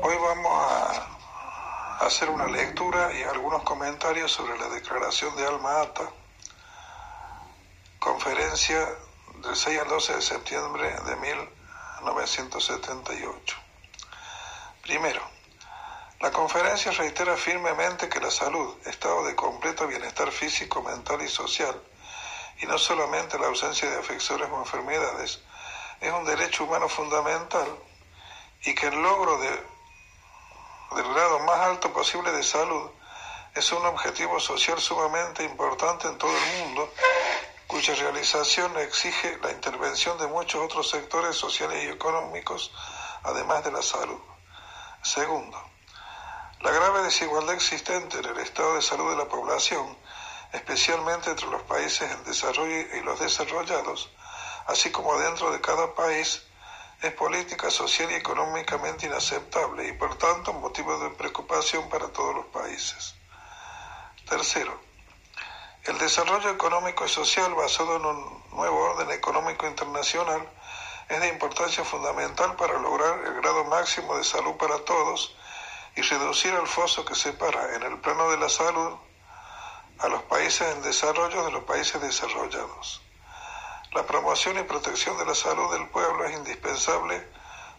Hoy vamos a hacer una lectura y algunos comentarios sobre la declaración de Alma Ata, conferencia del 6 al 12 de septiembre de 1978. Primero, la conferencia reitera firmemente que la salud, estado de completo bienestar físico, mental y social, y no solamente la ausencia de afecciones o enfermedades, es un derecho humano fundamental y que el logro de, del grado más alto posible de salud es un objetivo social sumamente importante en todo el mundo, cuya realización exige la intervención de muchos otros sectores sociales y económicos, además de la salud. Segundo, la grave desigualdad existente en el estado de salud de la población, especialmente entre los países en desarrollo y los desarrollados, así como dentro de cada país, es política, social y económicamente inaceptable y por tanto motivo de preocupación para todos los países. Tercero, el desarrollo económico y social basado en un nuevo orden económico internacional es de importancia fundamental para lograr el grado máximo de salud para todos y reducir el foso que separa en el plano de la salud a los países en desarrollo de los países desarrollados. La promoción y protección de la salud del pueblo es indispensable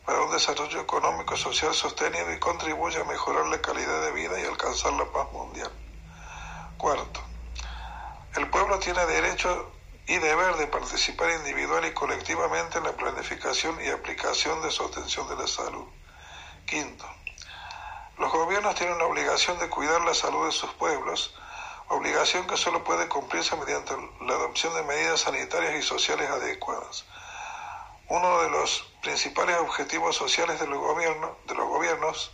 para un desarrollo económico y social sostenido y contribuye a mejorar la calidad de vida y alcanzar la paz mundial. Cuarto, el pueblo tiene derecho y deber de participar individual y colectivamente en la planificación y aplicación de su atención de la salud. Quinto, los gobiernos tienen la obligación de cuidar la salud de sus pueblos, obligación que solo puede cumplirse mediante la adopción de medidas sanitarias y sociales adecuadas. Uno de los principales objetivos sociales de los, gobiernos,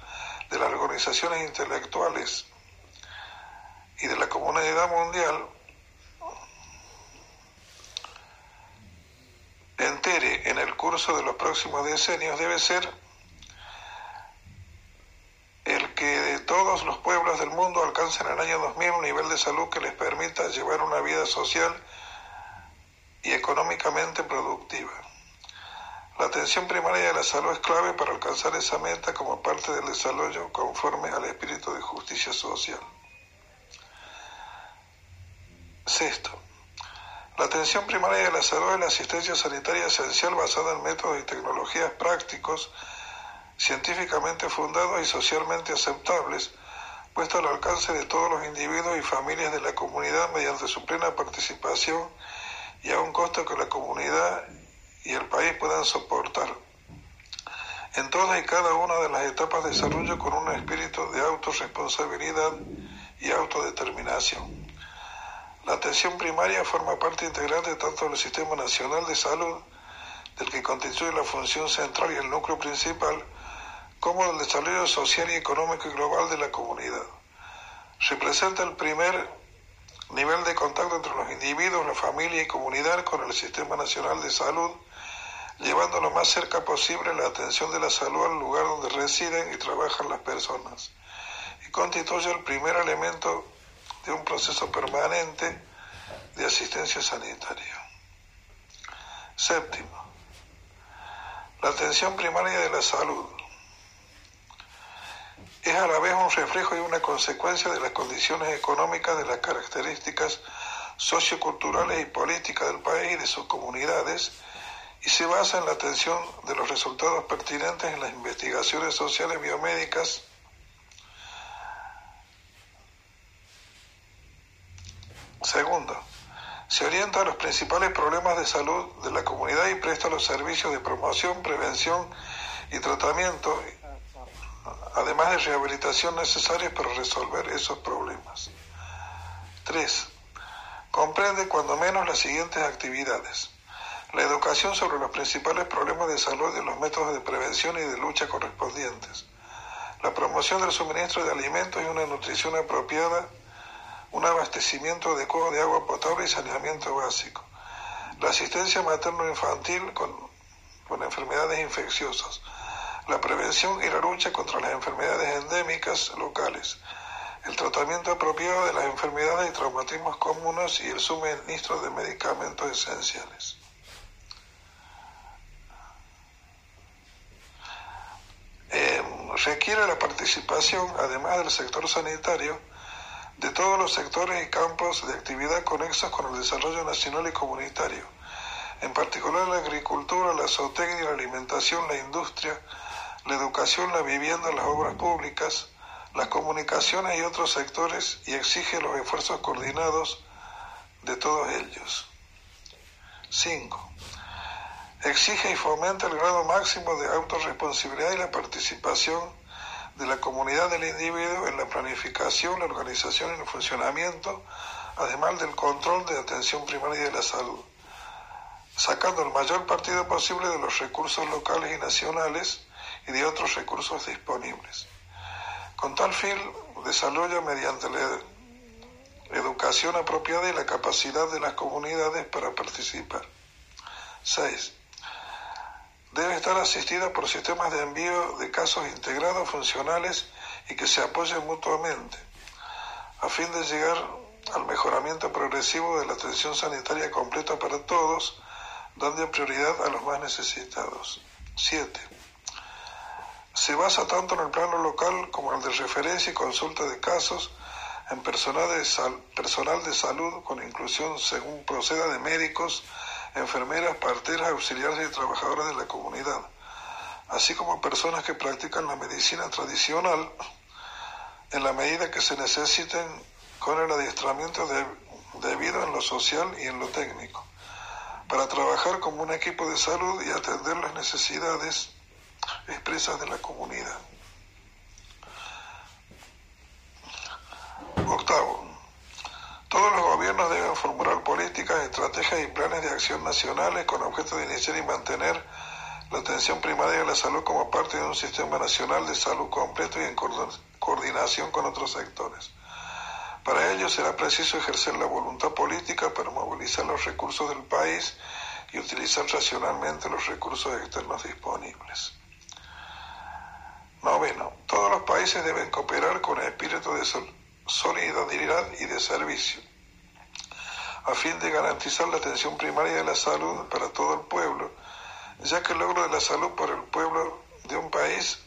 de las organizaciones intelectuales y de la comunidad mundial entere en el curso de los próximos decenios debe ser el que todos los pueblos del mundo alcancen en el año 2000 un nivel de salud que les permita llevar una vida social y económicamente productiva. La atención primaria de la salud es clave para alcanzar esa meta como parte del desarrollo conforme al espíritu de justicia social. Sexto, la atención primaria de la salud es la asistencia sanitaria esencial basada en métodos y tecnologías prácticos científicamente fundados y socialmente aceptables, puesto al alcance de todos los individuos y familias de la comunidad mediante su plena participación y a un costo que la comunidad y el país puedan soportar. En todas y cada una de las etapas de desarrollo con un espíritu de autorresponsabilidad y autodeterminación. La atención primaria forma parte integrante tanto del Sistema Nacional de Salud, del que constituye la función central y el núcleo principal, como el desarrollo social y económico y global de la comunidad. Representa el primer nivel de contacto entre los individuos, la familia y comunidad con el Sistema Nacional de Salud, llevando lo más cerca posible la atención de la salud al lugar donde residen y trabajan las personas, y constituye el primer elemento de un proceso permanente de asistencia sanitaria. Séptimo, la atención primaria de la salud es a la vez un reflejo y una consecuencia de las condiciones económicas, de las características socioculturales y políticas del país y de sus comunidades, y se basa en la atención de los resultados pertinentes en las investigaciones sociales biomédicas, Segundo, se orienta a los principales problemas de salud de la comunidad y presta los servicios de promoción, prevención y tratamiento además de rehabilitación necesarias para resolver esos problemas. 3. Comprende cuando menos las siguientes actividades. La educación sobre los principales problemas de salud y los métodos de prevención y de lucha correspondientes. La promoción del suministro de alimentos y una nutrición apropiada. Un abastecimiento adecuado de agua potable y saneamiento básico. La asistencia materno-infantil con, con enfermedades infecciosas la prevención y la lucha contra las enfermedades endémicas locales, el tratamiento apropiado de las enfermedades y traumatismos comunes y el suministro de medicamentos esenciales. Eh, requiere la participación, además del sector sanitario, de todos los sectores y campos de actividad conexos con el desarrollo nacional y comunitario, en particular la agricultura, la zootecnia, la alimentación, la industria, la educación, la vivienda, las obras públicas, las comunicaciones y otros sectores y exige los esfuerzos coordinados de todos ellos. 5. Exige y fomenta el grado máximo de autorresponsabilidad y la participación de la comunidad del individuo en la planificación, la organización y el funcionamiento, además del control de atención primaria y de la salud, sacando el mayor partido posible de los recursos locales y nacionales y de otros recursos disponibles. Con tal fin, desarrolla mediante la educación apropiada y la capacidad de las comunidades para participar. 6 debe estar asistida por sistemas de envío de casos integrados, funcionales y que se apoyen mutuamente, a fin de llegar al mejoramiento progresivo de la atención sanitaria completa para todos, dando prioridad a los más necesitados. 7. Se basa tanto en el plano local como en el de referencia y consulta de casos en personal de, personal de salud con inclusión según proceda de médicos, enfermeras, parteras, auxiliares y trabajadoras de la comunidad, así como personas que practican la medicina tradicional en la medida que se necesiten con el adiestramiento debido en lo social y en lo técnico, para trabajar como un equipo de salud y atender las necesidades expresas de la comunidad. Octavo, todos los gobiernos deben formular políticas, estrategias y planes de acción nacionales con objeto de iniciar y mantener la atención primaria de la salud como parte de un sistema nacional de salud completo y en coordinación con otros sectores. Para ello será preciso ejercer la voluntad política para movilizar los recursos del país y utilizar racionalmente los recursos externos disponibles. Noveno, todos los países deben cooperar con el espíritu de solidaridad y de servicio, a fin de garantizar la atención primaria de la salud para todo el pueblo, ya que el logro de la salud por el pueblo de un país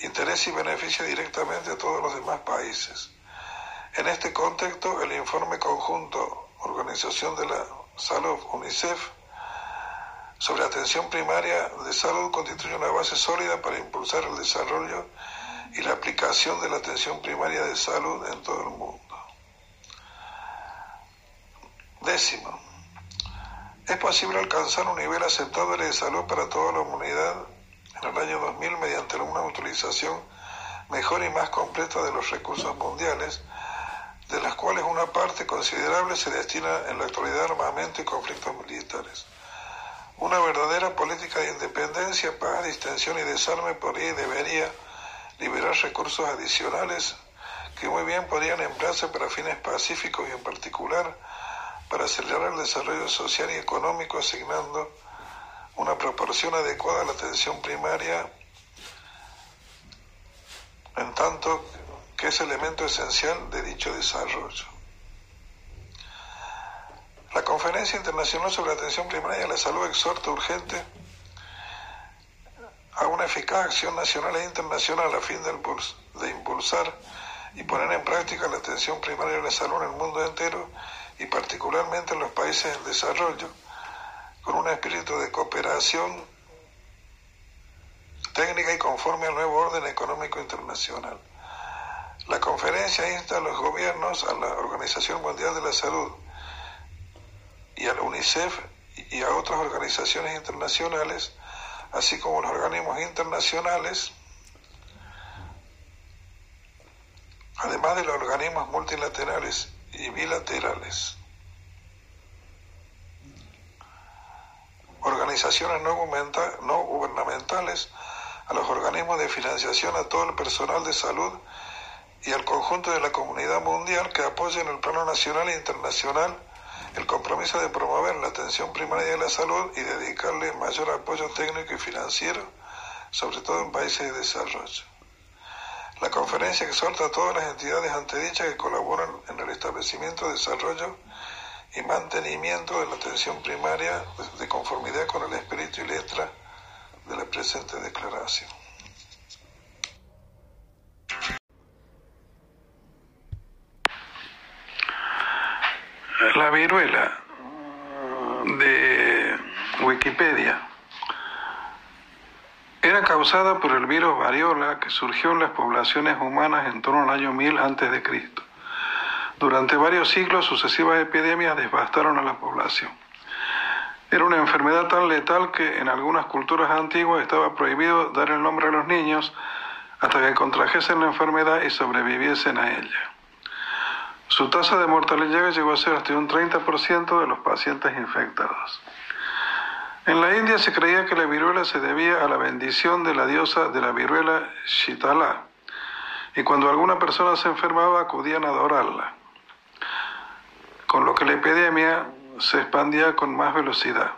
interesa y beneficia directamente a todos los demás países. En este contexto, el informe conjunto Organización de la Salud, UNICEF, sobre atención primaria de salud constituye una base sólida para impulsar el desarrollo y la aplicación de la atención primaria de salud en todo el mundo. Décimo, es posible alcanzar un nivel aceptable de salud para toda la humanidad en el año 2000 mediante una utilización mejor y más completa de los recursos mundiales, de las cuales una parte considerable se destina en la actualidad a armamento y conflictos militares. Una verdadera política de independencia, paz, distensión y desarme podría y debería liberar recursos adicionales que muy bien podrían emplearse para fines pacíficos y en particular para acelerar el desarrollo social y económico asignando una proporción adecuada a la atención primaria en tanto que es elemento esencial de dicho desarrollo. La Conferencia Internacional sobre Atención Primaria a la Salud exhorta urgente a una eficaz acción nacional e internacional a fin de impulsar y poner en práctica la atención primaria de la salud en el mundo entero y particularmente en los países en desarrollo, con un espíritu de cooperación técnica y conforme al nuevo orden económico internacional. La conferencia insta a los gobiernos, a la Organización Mundial de la Salud y a la UNICEF y a otras organizaciones internacionales así como los organismos internacionales, además de los organismos multilaterales y bilaterales. Organizaciones no, gubernamentales, a los organismos de financiación, a todo el personal de salud y al conjunto de la comunidad mundial que apoyen el plano nacional e internacional el compromiso de promover la atención primaria de la salud y dedicarle mayor apoyo técnico y financiero, sobre todo en países de desarrollo. La conferencia exhorta a todas las entidades antedichas que colaboran en el establecimiento, desarrollo y mantenimiento de la atención primaria de conformidad con el espíritu y letra de la presente declaración. La viruela de Wikipedia era causada por el virus variola que surgió en las poblaciones humanas en torno al año 1000 a.C. Durante varios siglos sucesivas epidemias devastaron a la población. Era una enfermedad tan letal que en algunas culturas antiguas estaba prohibido dar el nombre a los niños hasta que contrajesen la enfermedad y sobreviviesen a ella. Su tasa de mortalidad llegó a ser hasta un 30% de los pacientes infectados. En la India se creía que la viruela se debía a la bendición de la diosa de la viruela Shitala, y cuando alguna persona se enfermaba acudían a adorarla, con lo que la epidemia se expandía con más velocidad.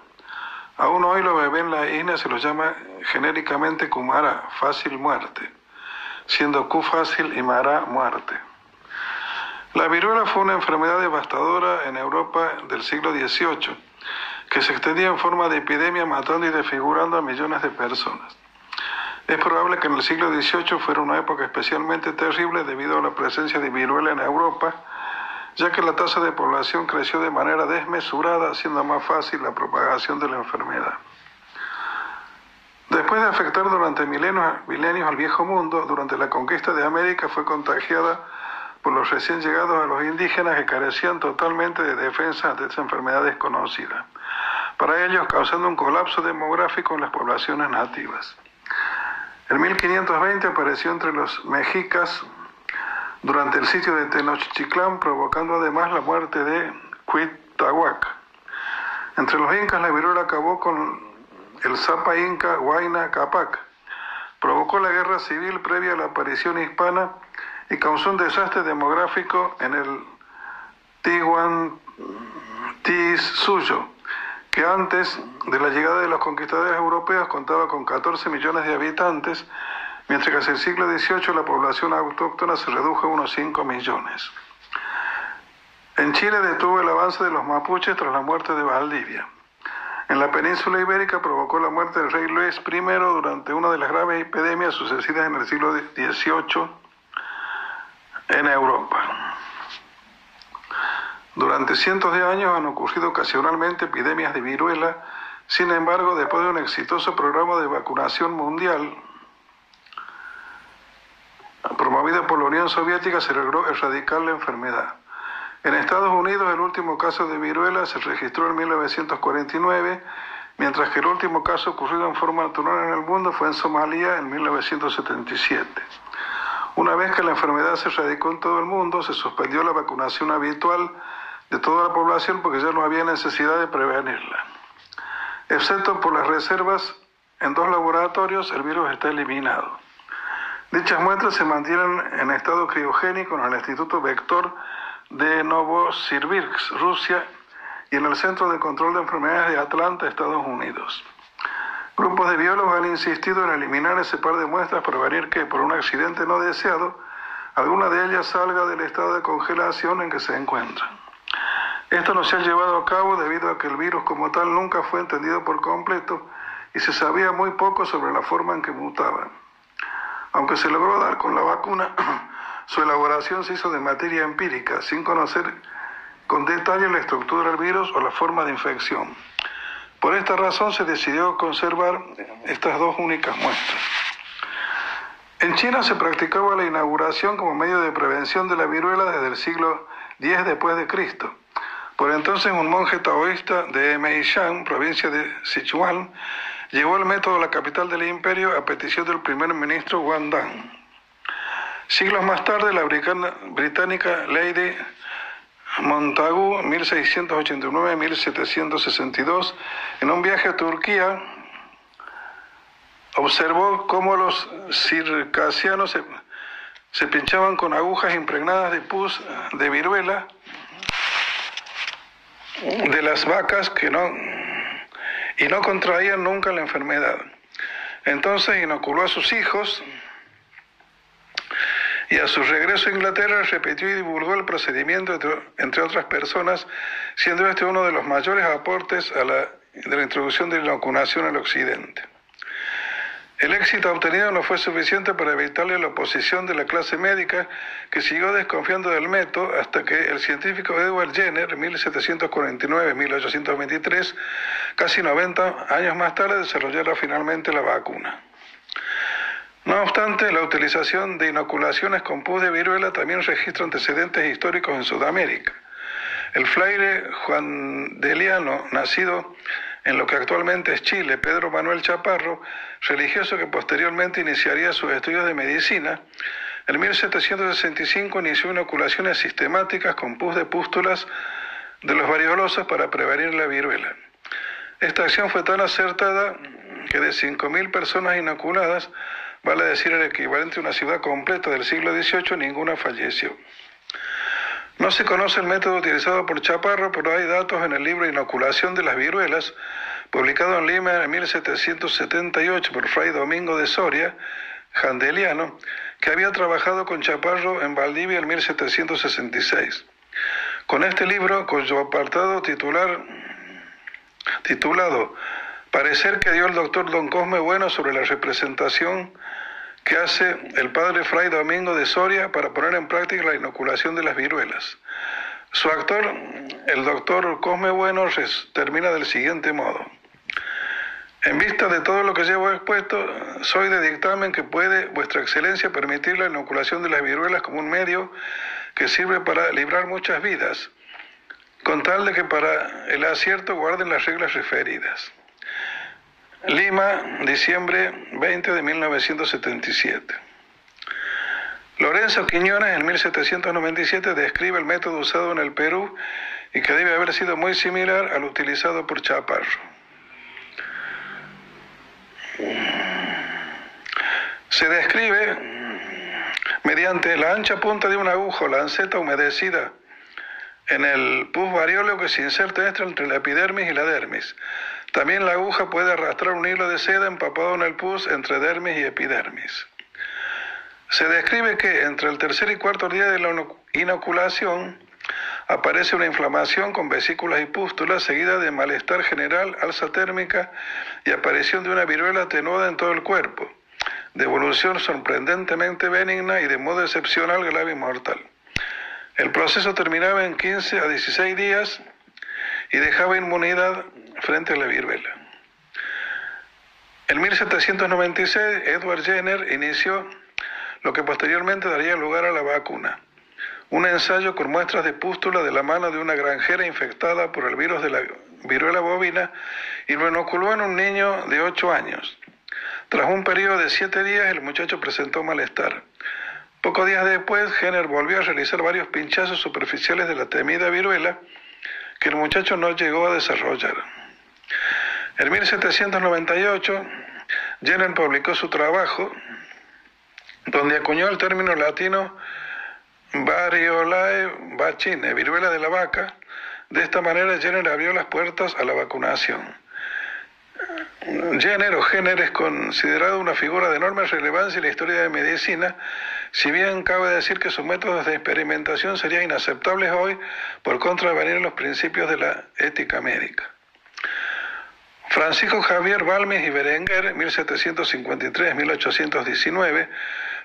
Aún hoy los bebés en la India se los llama genéricamente Kumara, fácil muerte, siendo Ku fácil y Mara muerte. La viruela fue una enfermedad devastadora en Europa del siglo XVIII que se extendía en forma de epidemia matando y desfigurando a millones de personas. Es probable que en el siglo XVIII fuera una época especialmente terrible debido a la presencia de viruela en Europa, ya que la tasa de población creció de manera desmesurada, haciendo más fácil la propagación de la enfermedad. Después de afectar durante milenios, milenios al viejo mundo, durante la conquista de América fue contagiada por los recién llegados a los indígenas que carecían totalmente de defensa de esta enfermedad desconocida para ellos causando un colapso demográfico en las poblaciones nativas. En 1520 apareció entre los mexicas durante el sitio de Tenochtitlán, provocando además la muerte de Cuitahuac. Entre los incas la viruela acabó con el Zapa Inca Huayna Capac. Provocó la guerra civil previa a la aparición hispana y causó un desastre demográfico en el Suyo que antes de la llegada de los conquistadores europeos contaba con 14 millones de habitantes, mientras que hacia el siglo XVIII la población autóctona se redujo a unos 5 millones. En Chile detuvo el avance de los mapuches tras la muerte de Valdivia. En la península ibérica provocó la muerte del rey Luis I durante una de las graves epidemias sucedidas en el siglo XVIII en Europa. Durante cientos de años han ocurrido ocasionalmente epidemias de viruela, sin embargo, después de un exitoso programa de vacunación mundial promovido por la Unión Soviética, se logró erradicar la enfermedad. En Estados Unidos el último caso de viruela se registró en 1949, mientras que el último caso ocurrido en forma natural en el mundo fue en Somalia en 1977. Una vez que la enfermedad se erradicó en todo el mundo, se suspendió la vacunación habitual de toda la población porque ya no había necesidad de prevenirla. Excepto por las reservas en dos laboratorios, el virus está eliminado. Dichas muestras se mantienen en estado criogénico en el Instituto Vector de Novosibirsk, Rusia, y en el Centro de Control de Enfermedades de Atlanta, Estados Unidos. Grupos de biólogos han insistido en eliminar ese par de muestras para prevenir que, por un accidente no deseado, alguna de ellas salga del estado de congelación en que se encuentran. Esto no se ha llevado a cabo debido a que el virus como tal nunca fue entendido por completo y se sabía muy poco sobre la forma en que mutaba. Aunque se logró dar con la vacuna, su elaboración se hizo de materia empírica, sin conocer con detalle la estructura del virus o la forma de infección. Por esta razón se decidió conservar estas dos únicas muestras. En China se practicaba la inauguración como medio de prevención de la viruela desde el siglo X después de Cristo. Por entonces un monje taoísta de Meishan, provincia de Sichuan, llevó el método a la capital del imperio a petición del primer ministro Wang Dan. Siglos más tarde, la británica Lady Montagu, 1689-1762, en un viaje a Turquía, observó cómo los circasianos se, pinchaban con agujas impregnadas de pus de viruela de las vacas que no y no contraían nunca la enfermedad. Entonces inoculó a sus hijos y a su regreso a Inglaterra repitió y divulgó el procedimiento entre, otras personas, siendo este uno de los mayores aportes a la, de la introducción de la inoculación al occidente. El éxito obtenido no fue suficiente para evitarle la oposición de la clase médica, que siguió desconfiando del método hasta que el científico Edward Jenner, 1749-1823, casi 90 años más tarde, desarrollara finalmente la vacuna. No obstante, la utilización de inoculaciones con pus de viruela también registra antecedentes históricos en Sudamérica. El fraile Juan Deliano, nacido en lo que actualmente es Chile, Pedro Manuel Chaparro, religioso que posteriormente iniciaría sus estudios de medicina, en 1765 inició inoculaciones sistemáticas con pus de pústulas de los variolosos para prevenir la viruela. Esta acción fue tan acertada que de 5.000 personas inoculadas, vale decir el equivalente a una ciudad completa del siglo XVIII, ninguna falleció. No se conoce el método utilizado por Chaparro, pero hay datos en el libro Inoculación de las viruelas, publicado en Lima en 1778 por Fray Domingo de Soria, jandeliano, que había trabajado con Chaparro en Valdivia en 1766. Con este libro, cuyo apartado titular, titulado Parecer que dio el doctor Don Cosme Bueno sobre la representación que hace el padre Fray Domingo de Soria para poner en práctica la inoculación de las viruelas. Su actor, el doctor Cosme Bueno, termina del siguiente modo. En vista de todo lo que llevo expuesto, soy de dictamen que puede vuestra excelencia permitir la inoculación de las viruelas como un medio que sirve para librar muchas vidas, con tal de que para el acierto guarden las reglas referidas. Lima, diciembre 20 de 1977. Lorenzo Quiñones en 1797 describe el método usado en el Perú y que debe haber sido muy similar al utilizado por Chaparro. Se describe mediante la ancha punta de un agujo, lanceta humedecida en el pus varioleo que se inserta entre la epidermis y la dermis también la aguja puede arrastrar un hilo de seda empapado en el pus entre dermis y epidermis. Se describe que entre el tercer y cuarto día de la inoculación aparece una inflamación con vesículas y pústulas seguida de malestar general, alza térmica y aparición de una viruela atenuada en todo el cuerpo, de evolución sorprendentemente benigna y de modo excepcional grave y mortal. El proceso terminaba en 15 a 16 días y dejaba inmunidad frente a la viruela. En 1796, Edward Jenner inició lo que posteriormente daría lugar a la vacuna, un ensayo con muestras de pústula de la mano de una granjera infectada por el virus de la viruela bovina y lo inoculó en un niño de 8 años. Tras un periodo de 7 días, el muchacho presentó malestar. Pocos días después, Jenner volvió a realizar varios pinchazos superficiales de la temida viruela que el muchacho no llegó a desarrollar. En 1798, Jenner publicó su trabajo donde acuñó el término latino variolae vacine, viruela de la vaca. De esta manera Jenner abrió las puertas a la vacunación. Jenner o Jenner es considerado una figura de enorme relevancia en la historia de medicina, si bien cabe decir que sus métodos de experimentación serían inaceptables hoy por contravenir los principios de la ética médica. Francisco Javier Balmes y Berenguer, 1753-1819,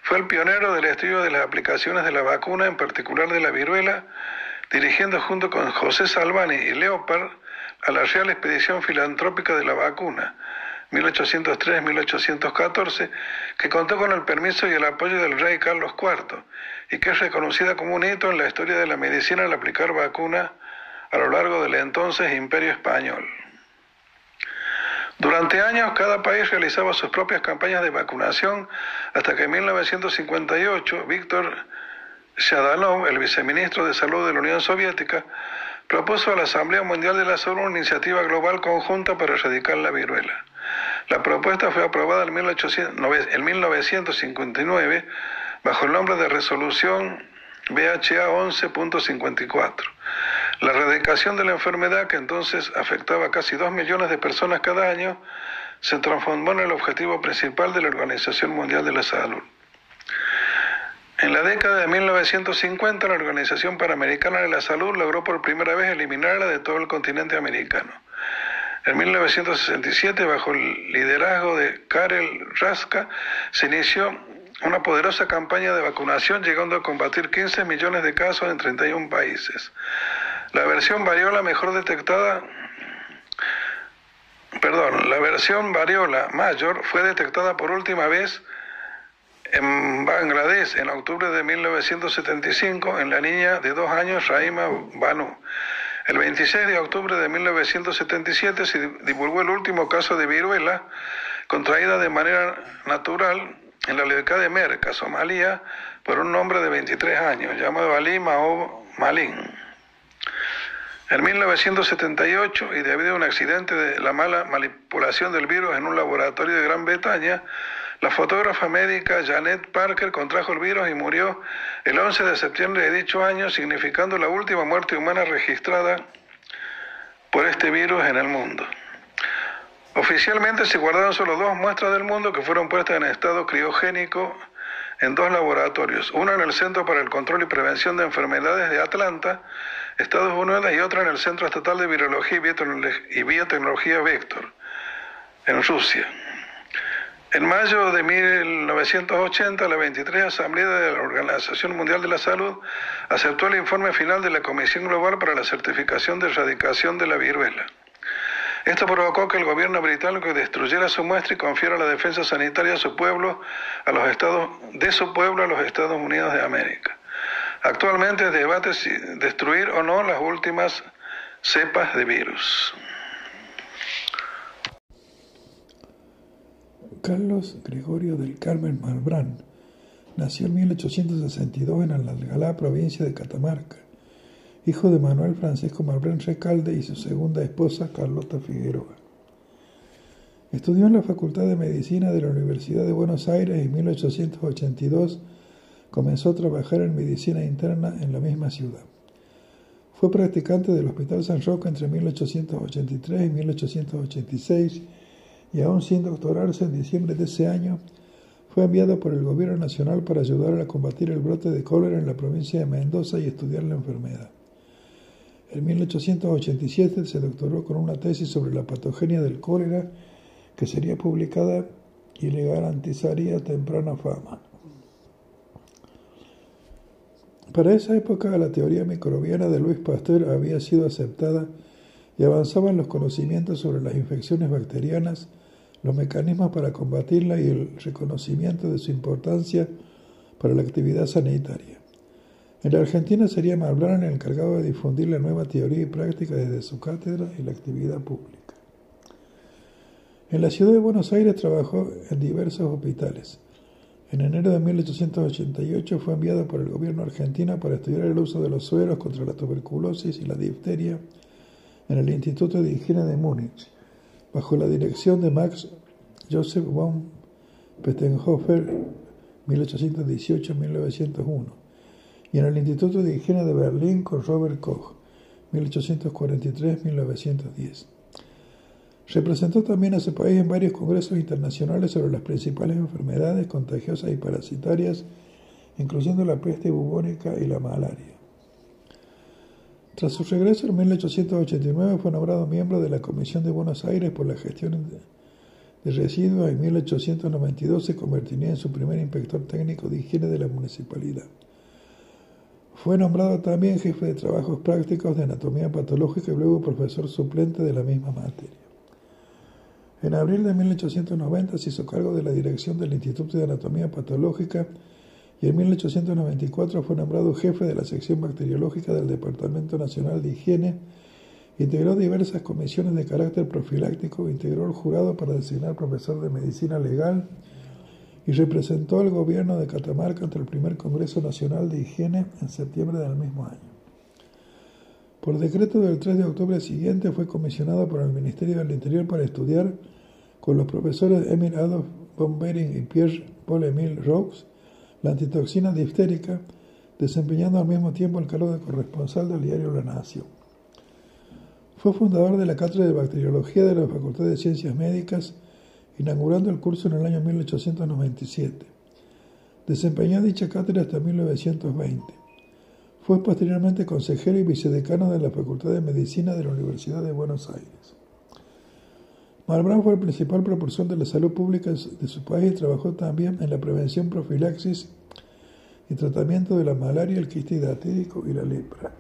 fue el pionero del estudio de las aplicaciones de la vacuna, en particular de la viruela, dirigiendo junto con José Salvani y Leopard a la Real Expedición Filantrópica de la Vacuna, 1803-1814, que contó con el permiso y el apoyo del rey Carlos IV y que es reconocida como un hito en la historia de la medicina al aplicar vacuna a lo largo del entonces Imperio Español. Durante años cada país realizaba sus propias campañas de vacunación hasta que en 1958 Víctor Shadanov, el viceministro de Salud de la Unión Soviética, propuso a la Asamblea Mundial de la Salud una iniciativa global conjunta para erradicar la viruela. La propuesta fue aprobada en 1959 bajo el nombre de Resolución BHA 11.54. La erradicación de la enfermedad, que entonces afectaba a casi 2 millones de personas cada año, se transformó en el objetivo principal de la Organización Mundial de la Salud. En la década de 1950, la Organización Panamericana de la Salud logró por primera vez eliminarla de todo el continente americano. En 1967, bajo el liderazgo de Karel Raska, se inició una poderosa campaña de vacunación llegando a combatir 15 millones de casos en 31 países. La versión variola mejor detectada, perdón, la versión variola mayor fue detectada por última vez en Bangladesh en octubre de 1975 en la niña de dos años Raima Banu. El 26 de octubre de 1977 se divulgó el último caso de viruela contraída de manera natural en la localidad de Merca, Somalia, por un hombre de 23 años llamado Ali Mao Malin. En 1978, y debido a un accidente de la mala manipulación del virus en un laboratorio de Gran Bretaña, la fotógrafa médica Janet Parker contrajo el virus y murió el 11 de septiembre de dicho año, significando la última muerte humana registrada por este virus en el mundo. Oficialmente se guardaron solo dos muestras del mundo que fueron puestas en estado criogénico en dos laboratorios, una en el Centro para el Control y Prevención de Enfermedades de Atlanta, Estados Unidos, y otra en el Centro Estatal de Virología y Biotecnología Vector, en Rusia. En mayo de 1980, la 23 Asamblea de la Organización Mundial de la Salud aceptó el informe final de la Comisión Global para la Certificación de Erradicación de la Viruela. Esto provocó que el gobierno británico destruyera su muestra y confiera la defensa sanitaria a su pueblo, a los estados, de su pueblo a los Estados Unidos de América. Actualmente debate si destruir o no las últimas cepas de virus. Carlos Gregorio del Carmen Malbrán nació en 1862 en Algalá, provincia de Catamarca, hijo de Manuel Francisco Malbrán Recalde y su segunda esposa Carlota Figueroa. Estudió en la Facultad de Medicina de la Universidad de Buenos Aires en 1882 comenzó a trabajar en medicina interna en la misma ciudad. Fue practicante del Hospital San Roque entre 1883 y 1886 y aún sin doctorarse en diciembre de ese año, fue enviado por el gobierno nacional para ayudar a combatir el brote de cólera en la provincia de Mendoza y estudiar la enfermedad. En 1887 se doctoró con una tesis sobre la patogenia del cólera que sería publicada y le garantizaría temprana fama. Para esa época la teoría microbiana de Luis Pasteur había sido aceptada y avanzaban los conocimientos sobre las infecciones bacterianas los mecanismos para combatirla y el reconocimiento de su importancia para la actividad sanitaria. En la Argentina sería Malbrán el encargado de difundir la nueva teoría y práctica desde su cátedra y la actividad pública. En la ciudad de Buenos Aires trabajó en diversos hospitales. En enero de 1888 fue enviado por el gobierno argentino para estudiar el uso de los sueros contra la tuberculosis y la difteria en el Instituto de Higiene de Múnich bajo la dirección de Max Joseph von Pettenhofer 1818-1901 y en el Instituto de Higiene de Berlín con Robert Koch 1843-1910. Representó también a su país en varios congresos internacionales sobre las principales enfermedades contagiosas y parasitarias, incluyendo la peste bubónica y la malaria. Tras su regreso en 1889 fue nombrado miembro de la Comisión de Buenos Aires por la gestión de residuos. En 1892 se convertiría en su primer inspector técnico de higiene de la municipalidad. Fue nombrado también jefe de trabajos prácticos de anatomía patológica y luego profesor suplente de la misma materia. En abril de 1890 se hizo cargo de la dirección del Instituto de Anatomía Patológica y en 1894 fue nombrado jefe de la sección bacteriológica del Departamento Nacional de Higiene, integró diversas comisiones de carácter profiláctico, integró el jurado para designar profesor de medicina legal y representó al gobierno de Catamarca ante el primer Congreso Nacional de Higiene en septiembre del mismo año. Por decreto del 3 de octubre siguiente fue comisionado por el Ministerio del Interior para estudiar con los profesores Emil Adolf von Behring y Pierre Paul Emile Roux la antitoxina diftérica, desempeñando al mismo tiempo el cargo de corresponsal del diario La Nación. Fue fundador de la Cátedra de Bacteriología de la Facultad de Ciencias Médicas, inaugurando el curso en el año 1897. Desempeñó dicha cátedra hasta 1920. Fue posteriormente consejero y vicedecano de la Facultad de Medicina de la Universidad de Buenos Aires. Malbrán fue el principal propulsor de la salud pública de su país y trabajó también en la prevención, profilaxis y tratamiento de la malaria, el quiste hidatídico y la lepra.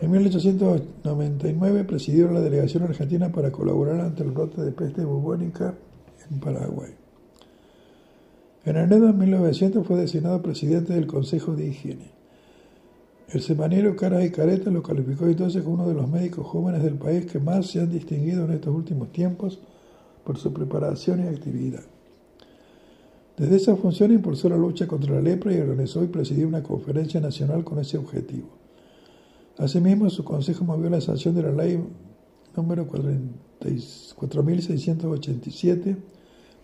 En 1899 presidió la delegación argentina para colaborar ante el brote de peste bubónica en Paraguay. En enero de 1900 fue designado presidente del Consejo de Higiene. El semanero Caras y Caretas lo calificó entonces como uno de los médicos jóvenes del país que más se han distinguido en estos últimos tiempos por su preparación y actividad. Desde esa función impulsó la lucha contra la lepra y organizó y presidió una conferencia nacional con ese objetivo. Asimismo, su consejo movió la sanción de la ley número 4687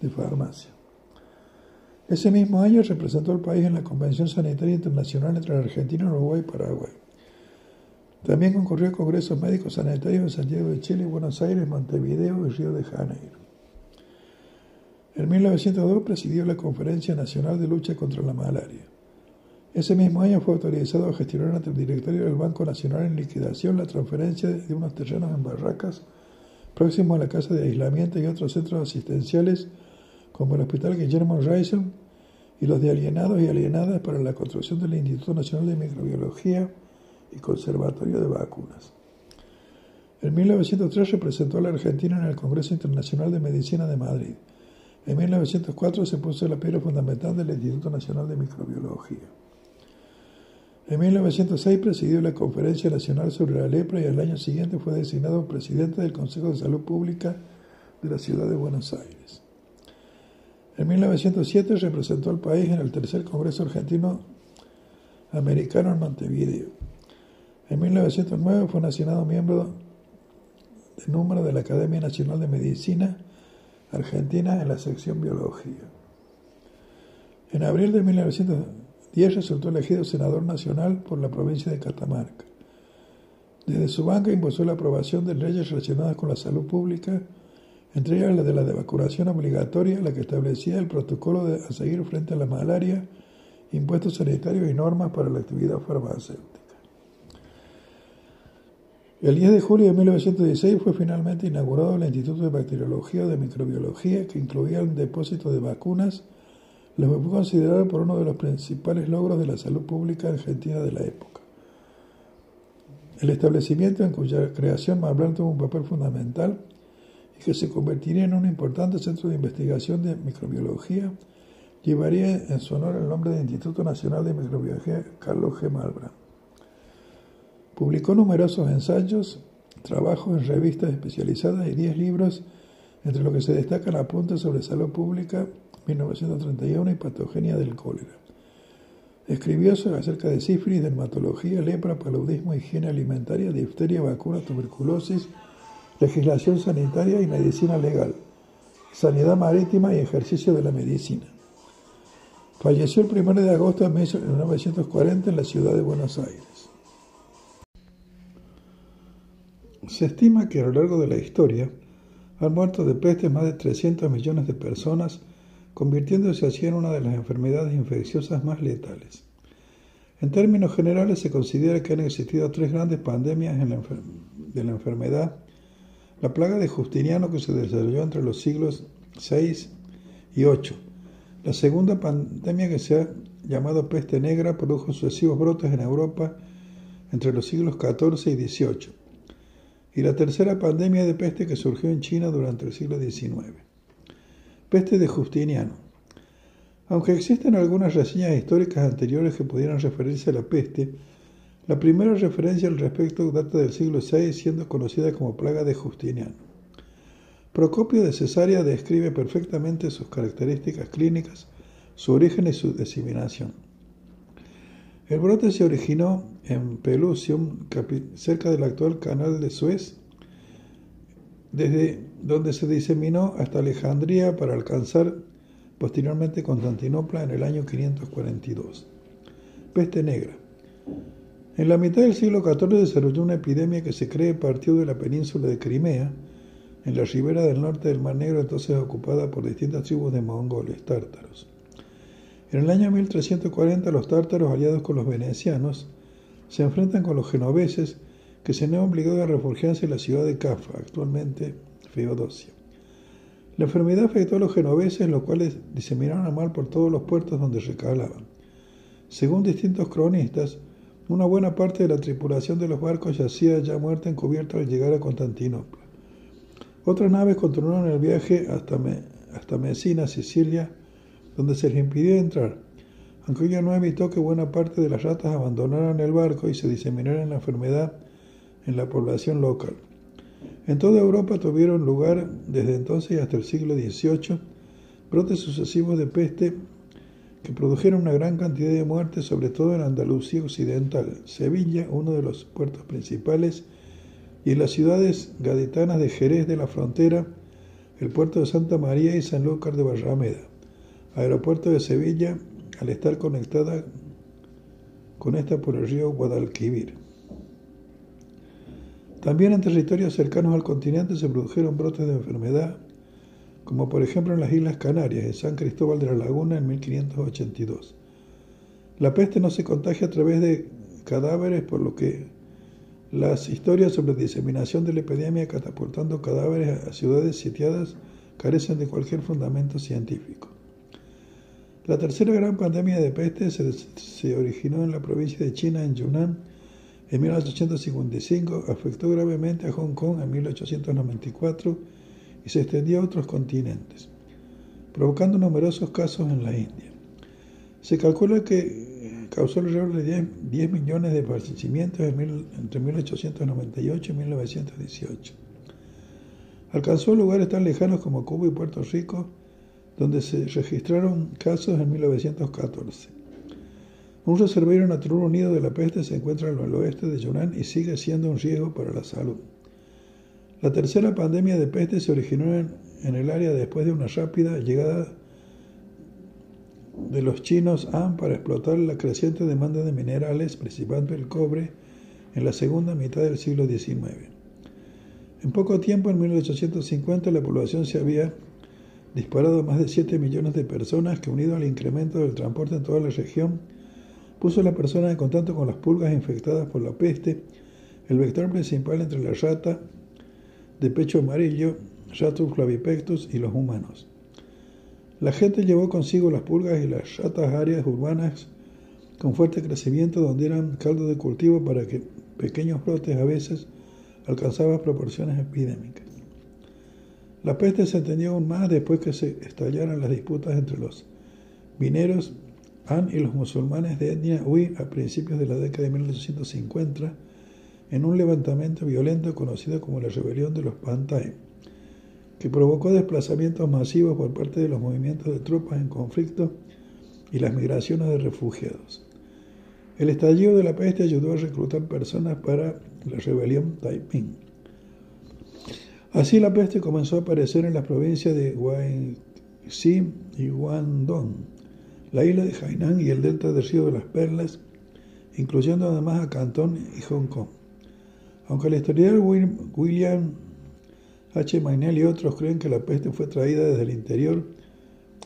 de farmacia. Ese mismo año representó al país en la Convención Sanitaria Internacional entre Argentina, Uruguay y Paraguay. También concurrió a congresos médicos sanitarios en Santiago de Chile, Buenos Aires, Montevideo y Río de Janeiro. En 1902 presidió la Conferencia Nacional de Lucha contra la Malaria. Ese mismo año fue autorizado a gestionar ante el directorio del Banco Nacional en liquidación la transferencia de unos terrenos en Barracas, próximos a la casa de aislamiento y otros centros asistenciales, como el Hospital Guillermo Reisel y los de alienados y alienadas para la construcción del Instituto Nacional de Microbiología y Conservatorio de Vacunas. En 1903 representó a la Argentina en el Congreso Internacional de Medicina de Madrid. En 1904 se puso la piedra fundamental del Instituto Nacional de Microbiología. En 1906 presidió la Conferencia Nacional sobre la Lepra y al año siguiente fue designado presidente del Consejo de Salud Pública de la ciudad de Buenos Aires. En 1907 representó al país en el tercer Congreso Argentino Americano en Montevideo. En 1909 fue nacionado miembro de número de la Academia Nacional de Medicina Argentina en la sección Biología. En abril de 1910 Díaz resultó elegido senador nacional por la provincia de Catamarca. Desde su banca impulsó la aprobación de leyes relacionadas con la salud pública, entre ellas la de la vacunación obligatoria, la que establecía el protocolo de, a seguir frente a la malaria, impuestos sanitarios y normas para la actividad farmacéutica. El 10 de julio de 1916 fue finalmente inaugurado el Instituto de Bacteriología o de Microbiología, que incluía un depósito de vacunas lo que fue considerado por uno de los principales logros de la salud pública argentina de la época. El establecimiento en cuya creación Mablán tuvo un papel fundamental que se convertiría en un importante centro de investigación de microbiología, llevaría en su honor el nombre de Instituto Nacional de Microbiología Carlos G. Malbrán. Publicó numerosos ensayos, trabajos en revistas especializadas y 10 libros, entre los que se destacan apuntes sobre salud pública 1931 y patogenia del cólera. Escribió acerca de sífilis, dermatología, lepra, paludismo, higiene alimentaria, difteria, vacuna, tuberculosis, legislación sanitaria y medicina legal, sanidad marítima y ejercicio de la medicina. Falleció el 1 de agosto de 1940 en la ciudad de Buenos Aires. Se estima que a lo largo de la historia han muerto de peste más de 300 millones de personas convirtiéndose así en una de las enfermedades infecciosas más letales. En términos generales se considera que han existido tres grandes pandemias de la enfermedad. La plaga de Justiniano que se desarrolló entre los siglos VI y VIII. La segunda pandemia que se ha llamado peste negra produjo sucesivos brotes en Europa entre los siglos XIV y XVIII. Y la tercera pandemia de peste que surgió en China durante el siglo XIX. Peste de Justiniano. Aunque existen algunas reseñas históricas anteriores que pudieran referirse a la peste, la primera referencia al respecto data del siglo VI, siendo conocida como plaga de Justiniano. Procopio de Cesarea describe perfectamente sus características clínicas, su origen y su diseminación. El brote se originó en Pelusium, cerca del actual canal de Suez, desde donde se diseminó hasta Alejandría para alcanzar posteriormente Constantinopla en el año 542. Peste negra. En la mitad del siglo XIV desarrolló una epidemia que se cree partió de la península de Crimea, en la ribera del norte del Mar Negro, entonces ocupada por distintas tribus de mongoles tártaros. En el año 1340 los tártaros, aliados con los venecianos, se enfrentan con los genoveses, que se han obligado a refugiarse en la ciudad de Cafa, actualmente Feodosia. La enfermedad afectó a los genoveses, los cuales diseminaron el mal por todos los puertos donde recalaban. Según distintos cronistas, una buena parte de la tripulación de los barcos yacía ya muerta encubierta al llegar a Constantinopla. Otras naves continuaron el viaje hasta, hasta Messina, Sicilia, donde se les impidió entrar, aunque ello no evitó que buena parte de las ratas abandonaran el barco y se diseminara la enfermedad en la población local. En toda Europa tuvieron lugar desde entonces hasta el siglo XVIII brotes sucesivos de peste que produjeron una gran cantidad de muertes, sobre todo en Andalucía Occidental, Sevilla, uno de los puertos principales, y en las ciudades gaditanas de Jerez de la Frontera, el puerto de Santa María y Sanlúcar de Barrameda. Aeropuerto de Sevilla, al estar conectada con esta por el río Guadalquivir. También en territorios cercanos al continente se produjeron brotes de enfermedad, como por ejemplo en las Islas Canarias, en San Cristóbal de la Laguna en 1582. La peste no se contagia a través de cadáveres, por lo que las historias sobre diseminación de la epidemia catapultando cadáveres a ciudades sitiadas carecen de cualquier fundamento científico. La tercera gran pandemia de peste se, se originó en la provincia de China, en Yunnan, en 1855 afectó gravemente a Hong Kong en 1894 y se extendió a otros continentes, provocando numerosos casos en la India. Se calcula que eh, causó alrededor de 10, millones de fallecimientos entre 1898 y 1918. Alcanzó lugares tan lejanos como Cuba y Puerto Rico, donde se registraron casos en 1914. Un reservorio natural unido de la peste se encuentra al oeste de Yunnan y sigue siendo un riesgo para la salud. La tercera pandemia de peste se originó en, el área después de una rápida llegada de los chinos Han para explotar la creciente demanda de minerales, principalmente el cobre, en la segunda mitad del siglo XIX. En poco tiempo, en 1850, la población se había disparado a más de 7 millones de personas que, unido al incremento del transporte en toda la región, puso a la persona en contacto con las pulgas infectadas por la peste, el vector principal entre la rata de pecho amarillo, Ratus clavipectus y los humanos. La gente llevó consigo las pulgas y las ratas áreas urbanas con fuerte crecimiento donde eran caldo de cultivo para que pequeños brotes a veces alcanzaban proporciones epidémicas. La peste se entendió aún más después que se estallaran las disputas entre los mineros Han y los musulmanes de etnia Hui a principios de la década de 1850 en un levantamiento violento conocido como la Rebelión de los Pantai, que provocó desplazamientos masivos por parte de los movimientos de tropas en conflicto y las migraciones de refugiados. El estallido de la peste ayudó a reclutar personas para la rebelión Taiping. Así la peste comenzó a aparecer en las provincias de Guangxi y Guangdong, la isla de Hainan y el delta del río de las Perlas, incluyendo además a Cantón y Hong Kong. Aunque el historiador William H. Maynell y otros creen que la peste fue traída desde el interior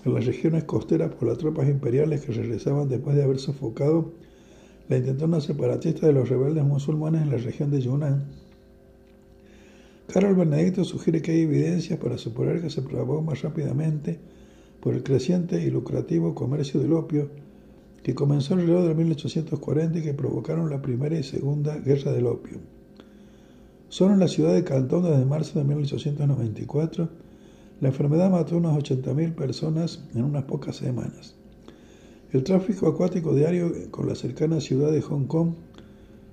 en las regiones costeras por las tropas imperiales que regresaban después de haber sofocado la intentona separatista de los rebeldes musulmanes en la región de Yunnan. Carol Benedicto sugiere que hay evidencias para suponer que se propagó más rápidamente por el creciente y lucrativo comercio del opio que comenzó alrededor de 1840 y que provocaron la Primera y Segunda Guerra del Opio. Solo en la ciudad de Cantón desde marzo de 1894, la enfermedad mató a unas 80.000 personas en unas pocas semanas. El tráfico acuático diario con la cercana ciudad de Hong Kong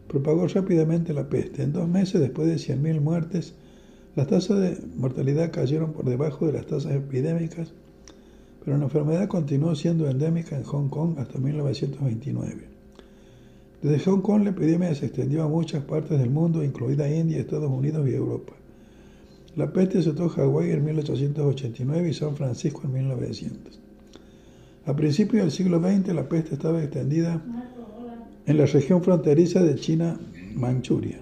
propagó rápidamente la peste. En dos meses, después de 100.000 muertes, las tasas de mortalidad cayeron por debajo de las tasas epidémicas pero la enfermedad continuó siendo endémica en Hong Kong hasta 1929. Desde Hong Kong la epidemia se extendió a muchas partes del mundo, incluida India, Estados Unidos y Europa. La peste azotó Hawái en 1889 y San Francisco en 1900. A principios del siglo XX la peste estaba extendida en la región fronteriza de China-Manchuria.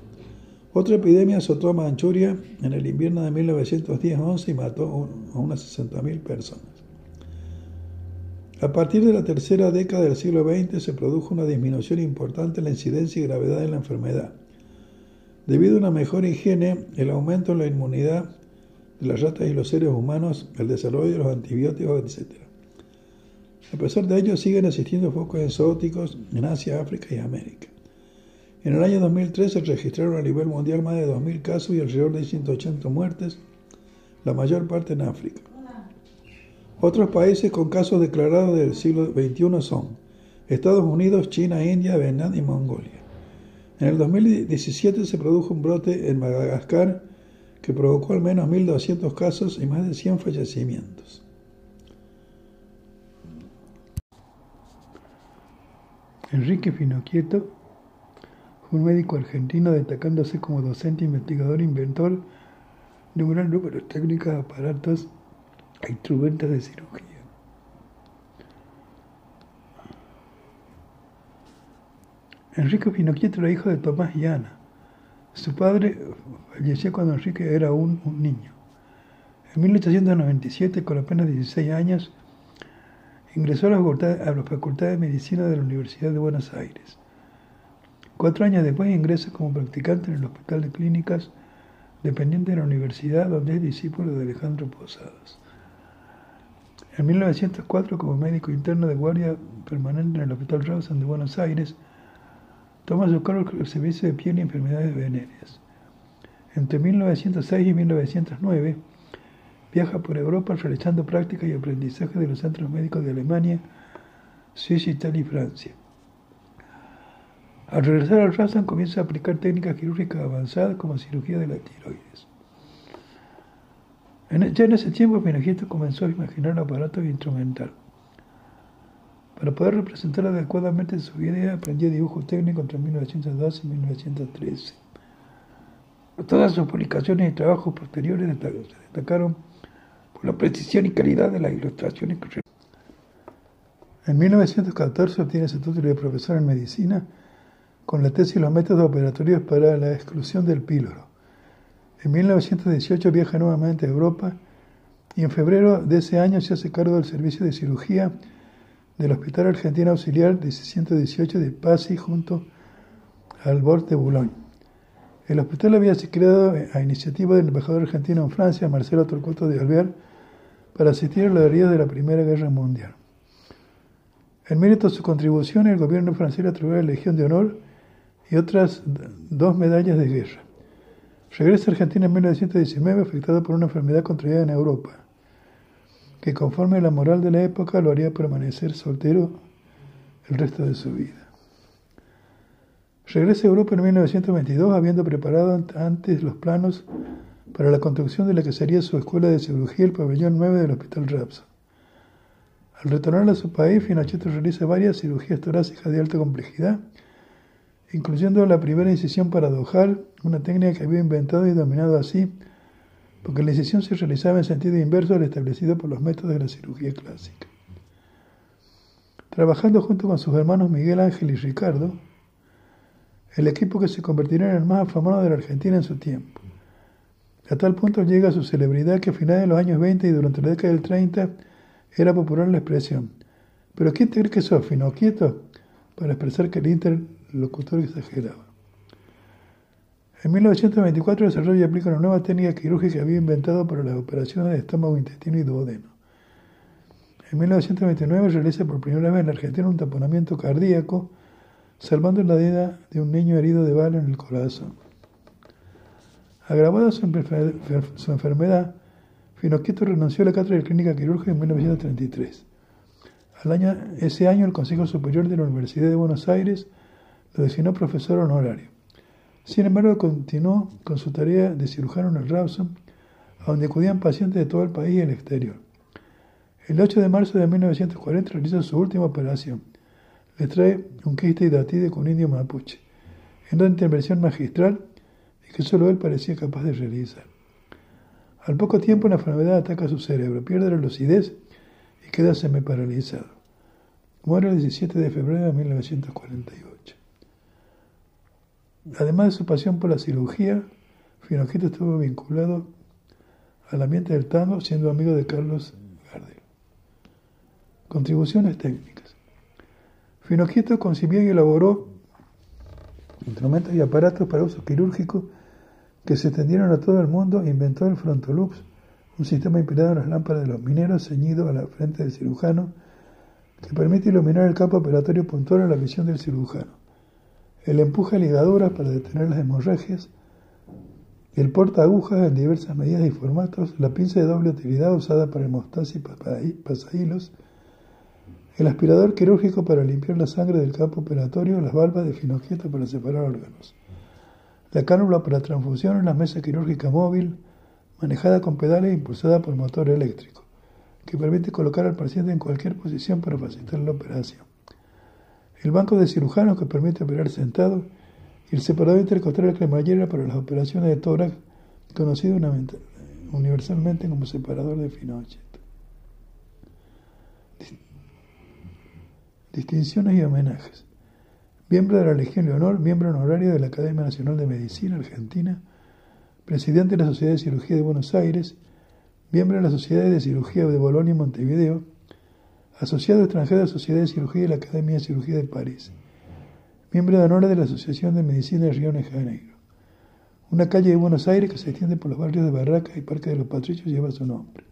Otra epidemia azotó a Manchuria en el invierno de 1910-11 y mató a unas 60.000 personas. A partir de la tercera década del siglo XX se produjo una disminución importante en la incidencia y gravedad de la enfermedad. Debido a una mejor higiene, el aumento en la inmunidad de las ratas y los seres humanos, el desarrollo de los antibióticos, etc. A pesar de ello, siguen existiendo focos exóticos en Asia, África y América. En el año 2013 se registraron a nivel mundial más de 2.000 casos y alrededor de 180 muertes, la mayor parte en África. Otros países con casos declarados del siglo XXI son Estados Unidos, China, India, Vietnam y Mongolia. En el 2017 se produjo un brote en Madagascar que provocó al menos 1.200 casos y más de 100 fallecimientos. Enrique Finocchieto fue un médico argentino destacándose como docente, investigador e inventor de un gran número de técnicas, aparatos e instrumentos de cirugía. Enrique Finocchieto era hijo de Tomás y Ana. Su padre falleció cuando Enrique era un, un niño. En 1897, con apenas 16 años, ingresó a a la Facultad de Medicina de la Universidad de Buenos Aires. Cuatro años después ingresa como practicante en el Hospital de Clínicas, dependiente de la universidad, donde es discípulo de Alejandro Posadas. En 1904, como médico interno de guardia permanente en el Hospital Rawson de Buenos Aires, toma su cargo el servicio de piel y enfermedades venéreas. Entre 1906 y 1909 viaja por Europa realizando prácticas y aprendizaje de los centros médicos de Alemania, Suiza, Italia y Francia. Al regresar al Rasan comienza a aplicar técnicas quirúrgicas avanzadas como cirugía de la tiroides. En, ya en ese tiempo Pinocchio comenzó a imaginar aparatos instrumental. Para poder representar adecuadamente su idea, aprendió dibujo técnico entre 1912 y 1913. Todas sus publicaciones y trabajos posteriores se destacaron por la precisión y calidad de las ilustraciones que En 1914 obtiene su título de profesor en medicina con la tesis Los métodos operatorios para la exclusión del píloro. En 1918 viaja nuevamente a Europa y en febrero de ese año se hace cargo del servicio de cirugía del Hospital Argentino Auxiliar de 618 de Passy junto al bord de Boulogne. El hospital había sido creado a iniciativa del embajador argentino en Francia, Marcelo Torcuato de Alvear, para asistir a las heridas de la Primera Guerra Mundial. En mérito de su contribución, el gobierno francés le atribuyó la Legión de Honor y otras dos medallas de guerra. Regresa a Argentina en 1919 afectado por una enfermedad contraída en Europa que conforme a la moral de la época lo haría permanecer soltero el resto de su vida. Regresa a Europa en 1922 habiendo preparado antes los planos para la construcción de la que sería su escuela de cirugía, el pabellón 9 del Hospital Rapsa. Al retornar a su país, Finocchietto realiza varias cirugías torácicas de alta complejidad, incluyendo la primera incisión paradojal, una técnica que había inventado y dominado así porque la incisión se realizaba en sentido inverso al establecido por los métodos de la cirugía clásica. Trabajando junto con sus hermanos Miguel Ángel y Ricardo, el equipo que se convertiría en el más afamado de la Argentina en su tiempo. A tal punto llega su celebridad que a finales de los años 20 y durante la década del 30 era popular la expresión. ¿Pero quién te cree que sos, fino quieto? Para expresar que el interlocutor exageraba. En 1924 desarrolla y aplica una nueva técnica quirúrgica que había inventado para las operaciones de estómago, intestino y duodeno. En 1929 realiza por primera vez en la Argentina un taponamiento cardíaco, salvando la vida de un niño herido de bala en el corazón. Agravada su, enfermedad, Finocchieto renunció a la cátedra de clínica quirúrgica en 1933. Al año, ese año el Consejo Superior de la Universidad de Buenos Aires lo designó profesor honorario. Sin embargo, continuó con su tarea de cirujano en el Rawson, a donde acudían pacientes de todo el país y el exterior. El 8 de marzo de 1940 realiza su última operación. Le trae un quiste hidatide con indio mapuche, en una intervención magistral y que solo él parecía capaz de realizar. Al poco tiempo la enfermedad ataca su cerebro, pierde la lucidez y queda semiparalizado. Muere el 17 de febrero de 1948. Además de su pasión por la cirugía, Finocchietto estuvo vinculado al ambiente del tango, siendo amigo de Carlos Gardel. Contribuciones técnicas. Finocchietto concibió y elaboró instrumentos y aparatos para uso quirúrgico que se extendieron a todo el mundo e inventó el frontolux un sistema inspirado en las lámparas de los mineros ceñido a la frente del cirujano que permite iluminar el campo operatorio puntual a la visión del cirujano. El empuje ligaduras para detener las hemorragias, el porta agujas en diversas medidas y formatos, la pinza de doble utilidad usada para hemostasis y pasahilos, el aspirador quirúrgico para limpiar la sangre del campo operatorio, las valvas de finoquieto para separar órganos, la cánula para transfusión. En la mesa quirúrgica móvil, manejada con pedales e impulsada por motor eléctrico, que permite colocar al paciente en cualquier posición para facilitar la operación. El banco de cirujano que permite operar sentado y el separador intercostal cremallera para las operaciones de tórax, conocido universalmente como separador de Finochet. Distinciones y homenajes. Miembro de la Legión de Honor, miembro honorario de la Academia Nacional de Medicina Argentina, presidente de la Sociedad de Cirugía de Buenos Aires, miembro de la Sociedad de Cirugía de Bolonia y Montevideo, asociado extranjero de la Sociedad de Cirugía de la Academia de Cirugía de París, miembro de honor de la Asociación de Medicina de Río de Janeiro. Una calle de Buenos Aires que se extiende por los barrios de Barracas y Parque de los Patricios lleva su nombre.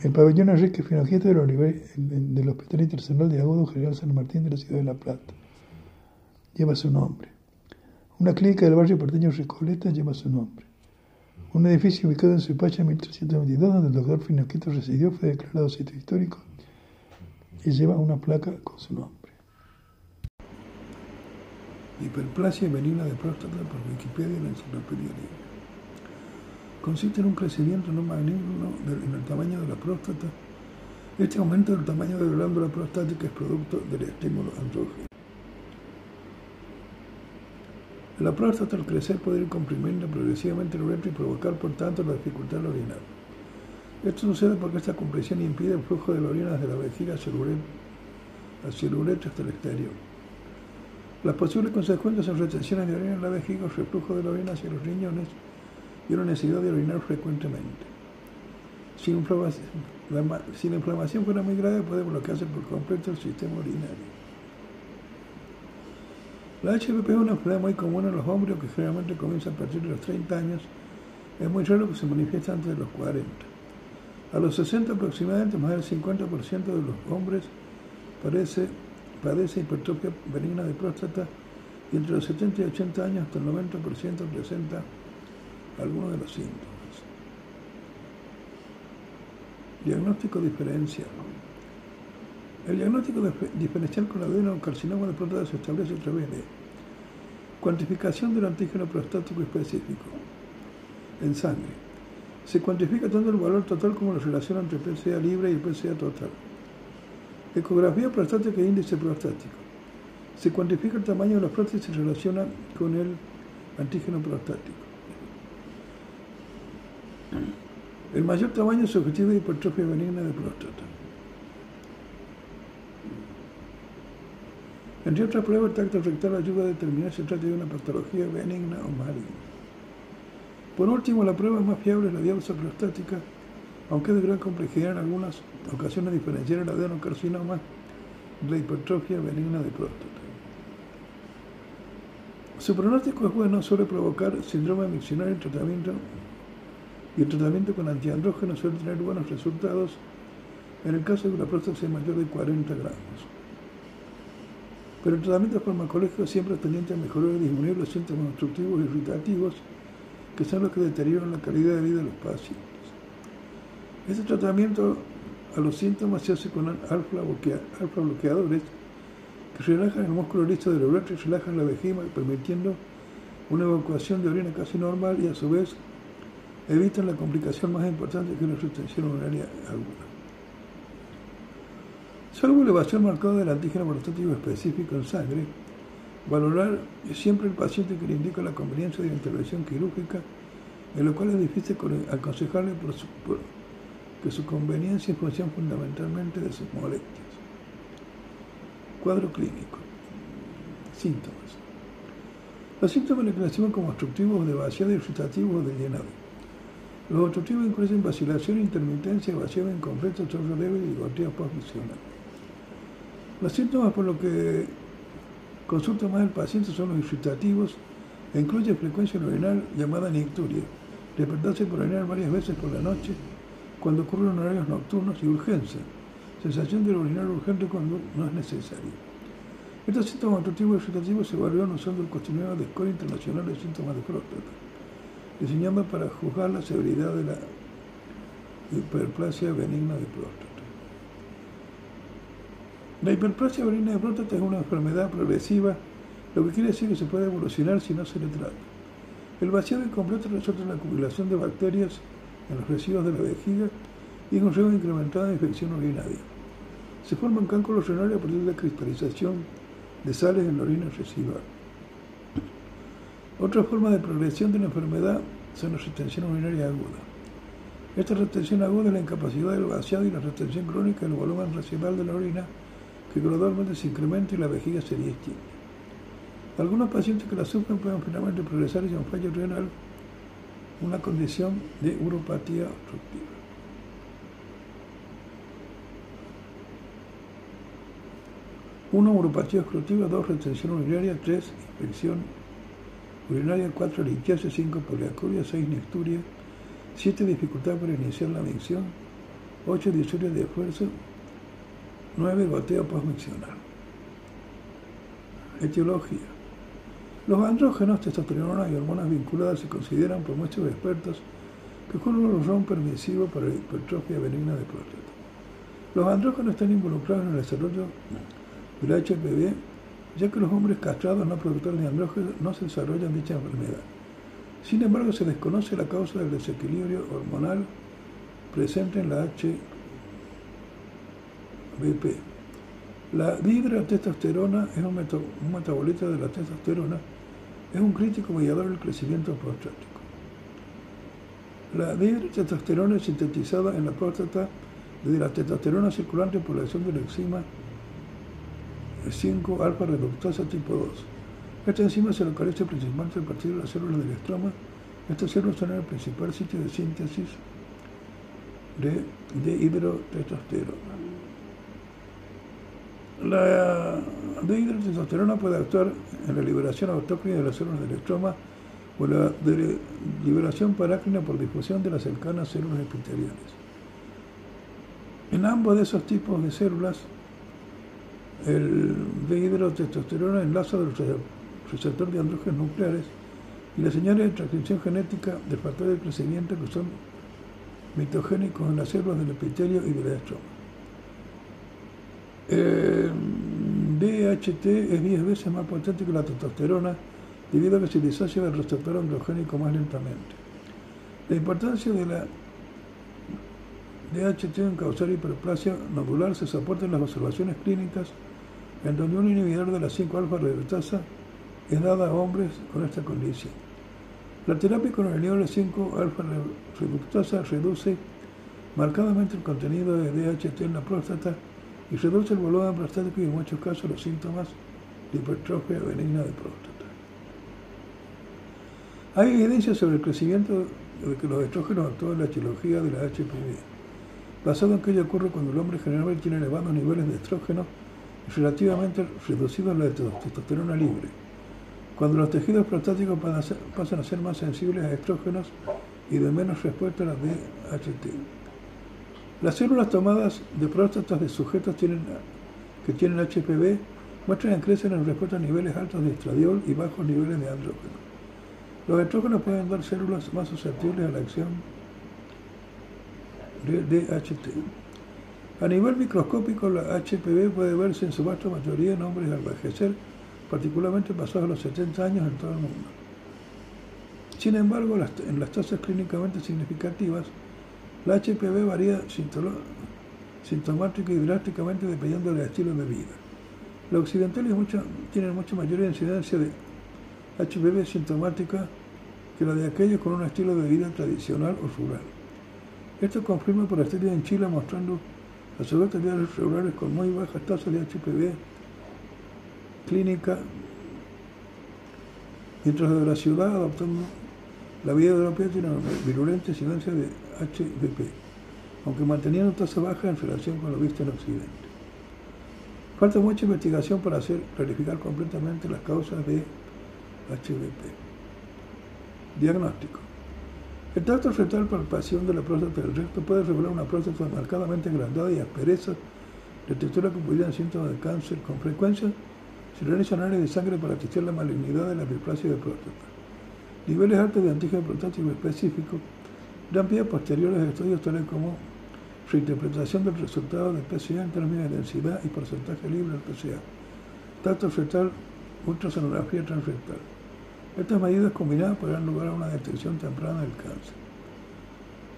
El pabellón Enrique Finojito del Hospital Internacional de Agudo General San Martín de la Ciudad de La Plata lleva su nombre. Una clínica del barrio porteño Recoleta lleva su nombre. Un edificio ubicado en Suipacha en 1322, donde el doctor Finocchito residió, fue declarado sitio histórico y lleva una placa con su nombre. Hiperplasia benigna de próstata por Wikipedia y la Enciclopedia Libre. Consiste en un crecimiento no maligno en el tamaño de la próstata. Este aumento del tamaño de la glándula prostática es producto del estímulo andrógeno. La próstata al crecer puede ir comprimiendo progresivamente el uretra y provocar por tanto la dificultad de orinar. Esto sucede porque esta compresión impide el flujo de la orina desde la vejiga hacia el, uretra hasta el exterior. Las posibles consecuencias son retenciones de orina en la vejiga, reflujo de la orina hacia los riñones y una necesidad de orinar frecuentemente. Si, si la inflamación fuera muy grave, puede bloquearse por completo el sistema urinario. La HPV es una enfermedad muy común en los hombres que generalmente comienza a partir de los 30 años. Es muy raro que se manifieste antes de los 40. A los 60 aproximadamente, más del 50% de los hombres padece, padece hipertrofia benigna de próstata y entre los 70 y 80 años hasta el 90% presenta algunos de los síntomas. Diagnóstico diferencial. El diagnóstico diferencial con adenocarcinoma de próstata se establece a través de cuantificación del antígeno prostático específico en sangre. Se cuantifica tanto el valor total como la relación entre PSA libre y PSA total. Ecografía prostática e índice prostático. Se cuantifica el tamaño de la próstata y se relaciona con el antígeno prostático. El mayor tamaño es objetivo de hipertrofia benigna de próstata. Entre otras pruebas, el tacto rectal ayuda a determinar si se trata de una patología benigna o maligna. Por último, la prueba más fiable es la diálisis prostática, aunque es de gran complejidad en algunas ocasiones diferenciar el adenocarcinoma de la hipertrofia benigna de próstata. Su pronóstico es bueno, suele provocar síndrome miccional en tratamiento y el tratamiento con antiandrógenos suele tener buenos resultados en el caso de que la próstata sea mayor de 40 gramos. Pero el tratamiento farmacológico siempre es tendiente a mejorar y disminuir los síntomas obstructivos y irritativos, que son los que deterioran la calidad de vida de los pacientes. Este tratamiento a los síntomas se hace con alfa, bloqueadores que relajan el músculo listo del uretra y relajan la vejiga, permitiendo una evacuación de orina casi normal y a su vez evitan la complicación más importante que es la retención urinaria aguda. Salvo elevación marcada del antígeno prostático específico en sangre, valorar siempre el paciente que le indica la conveniencia de la intervención quirúrgica, en lo cual es difícil aconsejarle que su conveniencia es función fundamentalmente de sus molestias. Cuadro clínico. Síntomas. Los síntomas le clasifican como obstructivos de vaciado, irritativos o de llenado. Los obstructivos incluyen vacilación, intermitencia, vaciado incompleto, chorro leve y goteo posicional. Los síntomas por los que consulta más el paciente son los irritativos e incluye frecuencia urinal llamada nicturia, despertarse por orinar varias veces por la noche cuando ocurren horarios nocturnos y urgencia, sensación de orinar urgente cuando no es necesario. Estos síntomas obstructivos y excitativos se evaluaron usando el cuestionario de Escuela Internacional de Síntomas de Próstata, diseñado para juzgar la severidad de la hiperplasia benigna de próstata. La hiperplasia benigna de próstata es una enfermedad progresiva, lo que quiere decir que se puede evolucionar si no se le trata. El vaciado incompleto resulta en la acumulación de bacterias en los residuos de la vejiga y en un riesgo incrementado de infección urinaria. Se forman cálculos renales a partir de la cristalización de sales en la orina residual. Otra forma de progresión de la enfermedad son la retención urinaria aguda. Esta retención aguda es la incapacidad del vaciado y la retención crónica del volumen residual de la orina que gradualmente se incrementa y la vejiga se distingue. Algunos pacientes que la sufren pueden finalmente progresar hacia un fallo renal, una condición de uropatía obstructiva. Uno, uropatía obstructiva, dos, retención urinaria, tres, infección urinaria, cuatro, litiasis, cinco, poliacuria, seis, nicturia, siete, dificultad para iniciar la micción, ocho, disuria de esfuerzo, nueve, goteo postmiccional. Etiología. Los andrógenos, testosterona y hormonas vinculadas se consideran por muchos expertos que son un razón permisivo para la hipertrofia benigna de próstata. Los andrógenos están involucrados en el desarrollo del HPV, ya que los hombres castrados no productores de andrógenos no se desarrollan dicha enfermedad. Sin embargo, se desconoce la causa del desequilibrio hormonal presente en la HBP. La dihidrotestosterona es un, un metabolito de la testosterona, es un crítico mediador del crecimiento prostático. La dihidrotestosterona es sintetizada en la próstata desde la testosterona circulante por la acción de la enzima 5 alfa reductasa tipo 2. Esta enzima se localiza principalmente a partir de las células del estroma. Estas células son el principal sitio de síntesis de, de hidrotestosterona. La dihidrotestosterona puede actuar en la liberación autócrina de las células del estroma o la liberación parácrina por difusión de las cercanas células epiteliales. En ambos de esos tipos de células, el dihidrotestosterona enlaza del receptor de andrógenos nucleares y las señales de transcripción genética de factores de crecimiento que son mitogénicos en las células del epitelio y del estroma. DHT es 10 veces más potente que la testosterona debido a que se disocia del receptor androgénico más lentamente. La importancia de la DHT en causar hiperplasia nodular se soporta en las observaciones clínicas en donde un inhibidor de la 5-alfa reductasa es dada a hombres con esta condición. La terapia con el inhibidor de 5-alfa reductasa reduce marcadamente el contenido de DHT en la próstata y reduce el volumen prostático y en muchos casos los síntomas de hipertrofia benigna de próstata. Hay evidencia sobre el crecimiento de que los estrógenos actúan en la etiología de la HPV, basado en que ello ocurre cuando el hombre generalmente tiene elevados niveles de estrógenos y relativamente reducidos la de testosterona libre, cuando los tejidos prostáticos pasan a ser más sensibles a estrógenos y de menos respuesta a la DHT. Las células tomadas de próstatas de sujetos que tienen HPV muestran que crecen en respuesta a niveles altos de estradiol y bajos niveles de andrógeno. Los estrógenos pueden dar células más susceptibles a la acción de DHT. A nivel microscópico, la HPV puede verse en su vasta mayoría en hombres al envejecer, particularmente pasados los 70 años en todo el mundo. Sin embargo, en las tasas clínicamente significativas, la HPV varía sintomática y drásticamente dependiendo del estilo de vida. Los occidentales tienen mucha mayor incidencia de HPV sintomática que la de aquellos con un estilo de vida tradicional o rural. Esto confirma por estudios en Chile mostrando autoridades rurales con muy bajas tasas de HPV clínica, mientras de la ciudad adoptando la vida europea tiene una virulenta incidencia de HVP, aunque manteniendo tasa baja en relación con lo visto en Occidente. Falta mucha investigación para hacer clarificar completamente las causas de HVP. Diagnóstico. El tacto fetal palpación de la próstata del recto puede revelar una próstata marcadamente agrandada y aspereza de textura que podrían síntomas de cáncer. Con frecuencia se realizan análisis de sangre para testear la malignidad de la displasia de próstata. Niveles altos de antígeno prostático específico a posteriores estudios tales como reinterpretación del resultado de PCA en términos de densidad y porcentaje libre del PCA, tacto fetal, ultrasonografía transfetal. Estas medidas combinadas podrán lugar a una detección temprana del cáncer.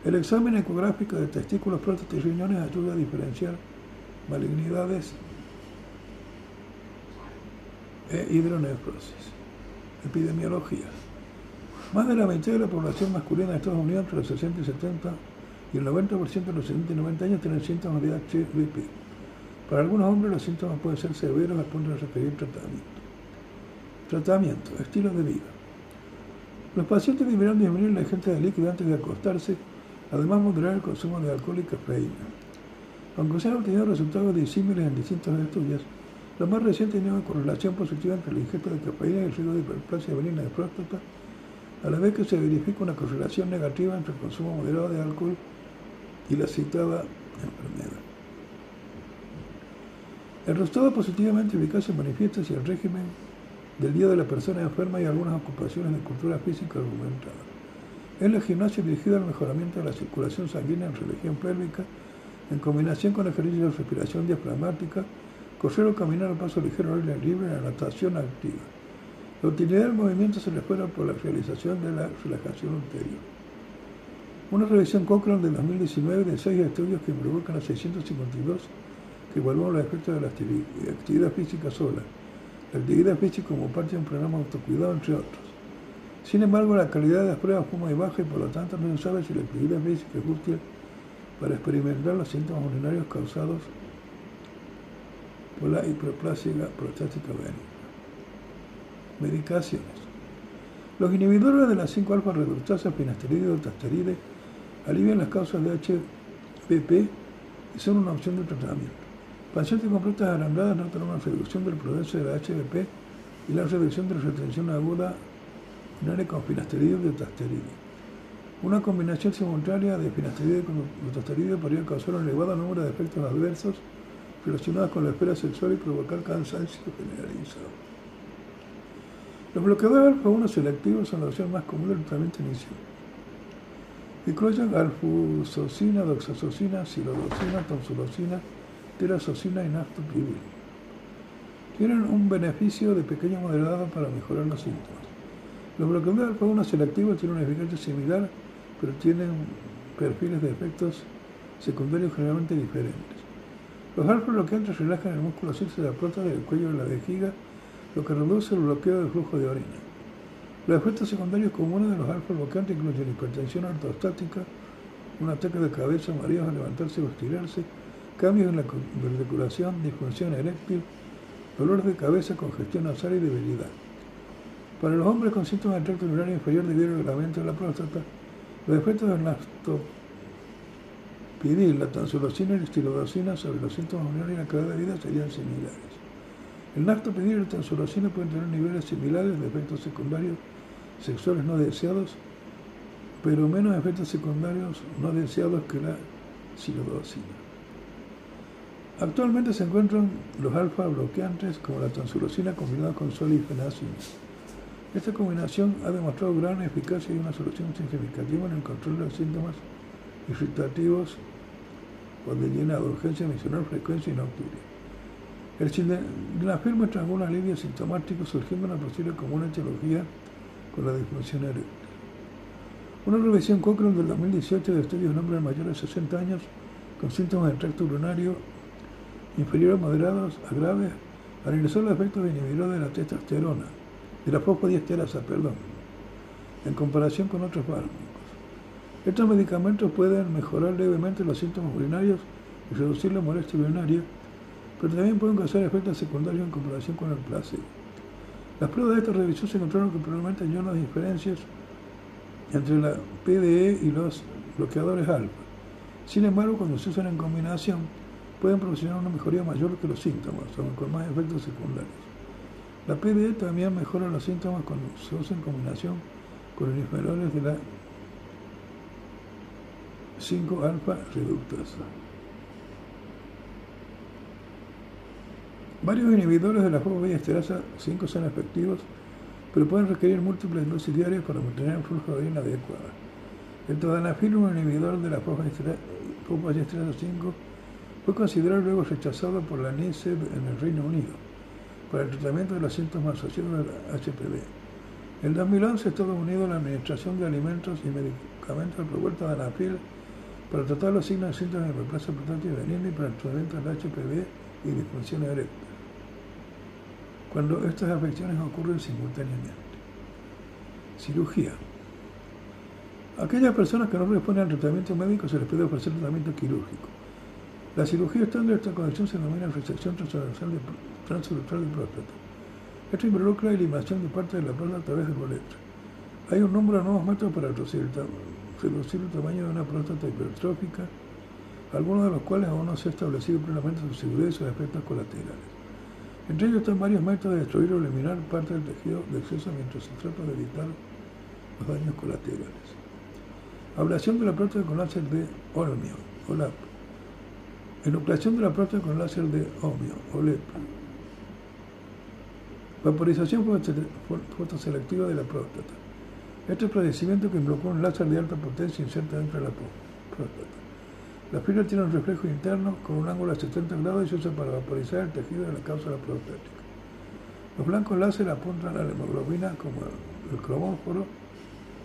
El examen ecográfico de testículos, próstata y riñones ayuda a diferenciar malignidades e hidronefrosis. Epidemiología. Más de la mitad de la población masculina de Estados Unidos entre los 60 y 70 y el 90% de los 70 y 90 años tienen síntomas de HVP. Para algunos hombres los síntomas pueden ser severos al punto de requerir tratamiento. Tratamiento, estilo de vida. Los pacientes deberán disminuir la ingesta de líquido antes de acostarse, además moderar el consumo de alcohol y cafeína. Aunque se han obtenido resultados disímiles en distintos estudios, los más recientes tienen una correlación positiva entre la ingesta de cafeína y el riesgo de hiperplasia benigna de próstata, a la vez que se verifica una correlación negativa entre el consumo moderado de alcohol y la citada enfermedad. El resultado positivamente eficaz se manifiesta si el régimen del día de la persona enferma y algunas ocupaciones de cultura física argumentada. Es la gimnasia dirigida al mejoramiento de la circulación sanguínea en religión pélvica, en combinación con ejercicios de respiración diafragmática, correr o caminar a paso ligero al aire libre, la natación activa. La utilidad del movimiento se le fuera por la realización de la relajación ulterior. Una revisión Cochrane de 2019 de seis estudios que provocan a 652 que evaluaron los efectos de la actividad física sola la actividad física como parte de un programa de autocuidado, entre otros. Sin embargo, la calidad de las pruebas fue muy baja y por lo tanto no se sabe si la actividad física es útil para experimentar los síntomas urinarios causados por la hiperplasia prostática benigna. Medicaciones. Los inhibidores de las 5-alfa reductasa, finasteride y dotasteride alivian las causas de HPP y son una opción de tratamiento. Pacientes con próstatas agrandadas notan una reducción del progreso de la HBP y la reducción de la retención aguda urinaria con finasteride y dotasteride. Una combinación simultánea de finasteride con dotasteride podría causar un elevado número de efectos adversos relacionados con la esfera sexual y provocar cansancio generalizado. Los bloqueadores alfa-1 selectivos son la opción más común del tratamiento inicial. Incluyen alfusocina, doxazocina, silodocina, tonsulocina, terazocina y naftoprivil. Tienen un beneficio de pequeño moderado para mejorar los síntomas. Los bloqueadores alfa-1 selectivos tienen una eficacia similar, pero tienen perfiles de efectos secundarios generalmente diferentes. Los alfa relajan el músculo circe de la próstata del cuello de la vejiga, lo que reduce el bloqueo del flujo de orina. Los efectos secundarios comunes de los alfa bloqueantes incluyen hipertensión ortostática, un ataque de cabeza, mareos al levantarse o estirarse, cambios en la circulación, disfunción eréctil, dolor de cabeza, congestión nasal y debilidad. Para los hombres con síntomas del tracto urinario inferior debido al agravamiento de la próstata, los efectos del nastopidil, la tansulosina y la estilodocina sobre los síntomas urinarios y la calidad de vida serían similares. El nastopidil y la tansulosina pueden tener niveles similares de efectos secundarios sexuales no deseados, pero menos efectos secundarios no deseados que la silodocina. Actualmente se encuentran los alfa bloqueantes como la tansulosina combinada con sol y fenacina. Esta combinación ha demostrado gran eficacia y una solución significativa en el control de los síntomas irritativos o de llena de urgencia misional, frecuencia y nocturia. El sildenafil muestra algún alivio sintomático surgiendo una posible común etiología con la disfunción eréctil. Una revisión Cochrane del 2018 de estudios de hombres mayores de 60 años con síntomas del tracto urinario inferiores moderados a graves, analizó los efectos inhibidores de la testosterona, de la fosfodiesterasa, perdón, en comparación con otros fármacos. Estos medicamentos pueden mejorar levemente los síntomas urinarios y reducir la molestia urinaria, pero también pueden causar efectos secundarios en comparación con el placebo. Las pruebas de esta revisión se encontraron que probablemente hay unas diferencias entre la PDE y los bloqueadores alfa. Sin embargo, cuando se usan en combinación, pueden proporcionar una mejoría mayor que los síntomas, aunque con más efectos secundarios. La PDE también mejora los síntomas cuando se usa en combinación con inhibidores de la 5-alfa reductasa. Varios inhibidores de la fosfodiesterasa esterasa 5 son efectivos, pero pueden requerir múltiples dosis diarias para mantener el flujo de orina adecuado. El todanafil, un inhibidor de la fosfodiesterasa 5, fue considerado luego rechazado por la NICE en el Reino Unido para el tratamiento de los síntomas asociados al HPV. En 2011 Estados Unidos la Administración de Alimentos y Medicamentos aprobó el todanafil para tratar los signos y síntomas de reemplazo portátil benigno y para el tratamiento del HPV y disfunción eréctil cuando estas afecciones ocurren simultáneamente. Cirugía. aquellas personas que no responden al tratamiento médico se les puede ofrecer tratamiento quirúrgico. La cirugía estándar de esta condición se denomina resección transversal de, de próstata. Esto involucra eliminación de parte de la próstata a través del boleto. Hay un número de nuevos métodos para reducir reducir el tamaño de una próstata hipertrófica, algunos de los cuales aún no se ha establecido plenamente su seguridad y sus efectos colaterales. Entre ellos están varios métodos de destruir o eliminar parte del tejido de exceso mientras se trata de evitar los daños colaterales. Ablación de la próstata con láser de Olmio, OLAP. Enucleación de la próstata con láser de Olmio, OLEP. Vaporización fotoselectiva de la próstata. Este procedimiento que involucra un láser de alta potencia inserta dentro de la próstata. La fibra tiene un reflejo interno con un ángulo de 70 grados y se usa para vaporizar el tejido de la cápsula prostática. Los blancos láser apuntan a la hemoglobina como el cromóforo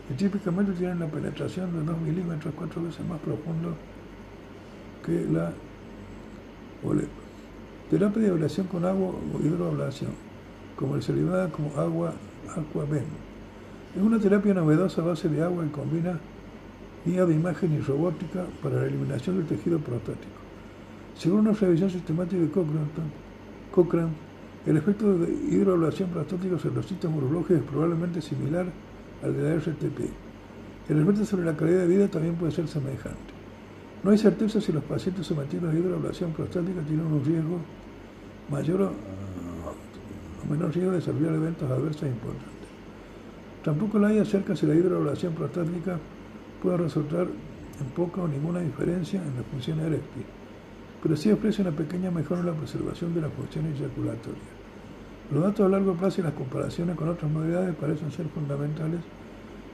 y típicamente tienen la penetración de 2 milímetros, cuatro veces más profundo que la OLEP. Terapia de ablación con agua o hidroablación, comercializada como agua aquaben. Es una terapia novedosa a base de agua y combina guía de imagen y robótica para la eliminación del tejido prostático. Según una revisión sistemática de Cochrane, el efecto de hidroablación prostática sobre los sistemas urológicos es probablemente similar al de la RTP. El efecto sobre la calidad de vida también puede ser semejante. No hay certeza si los pacientes sometidos a hidroablación prostática tienen un riesgo mayor o, menor riesgo de desarrollar eventos adversos importantes. Tampoco la hay acerca si la hidroablación prostática puede resultar en poca o ninguna diferencia en la función eréctil, pero sí ofrece una pequeña mejora en la preservación de la función eyaculatoria. Los datos a largo plazo y las comparaciones con otras modalidades parecen ser fundamentales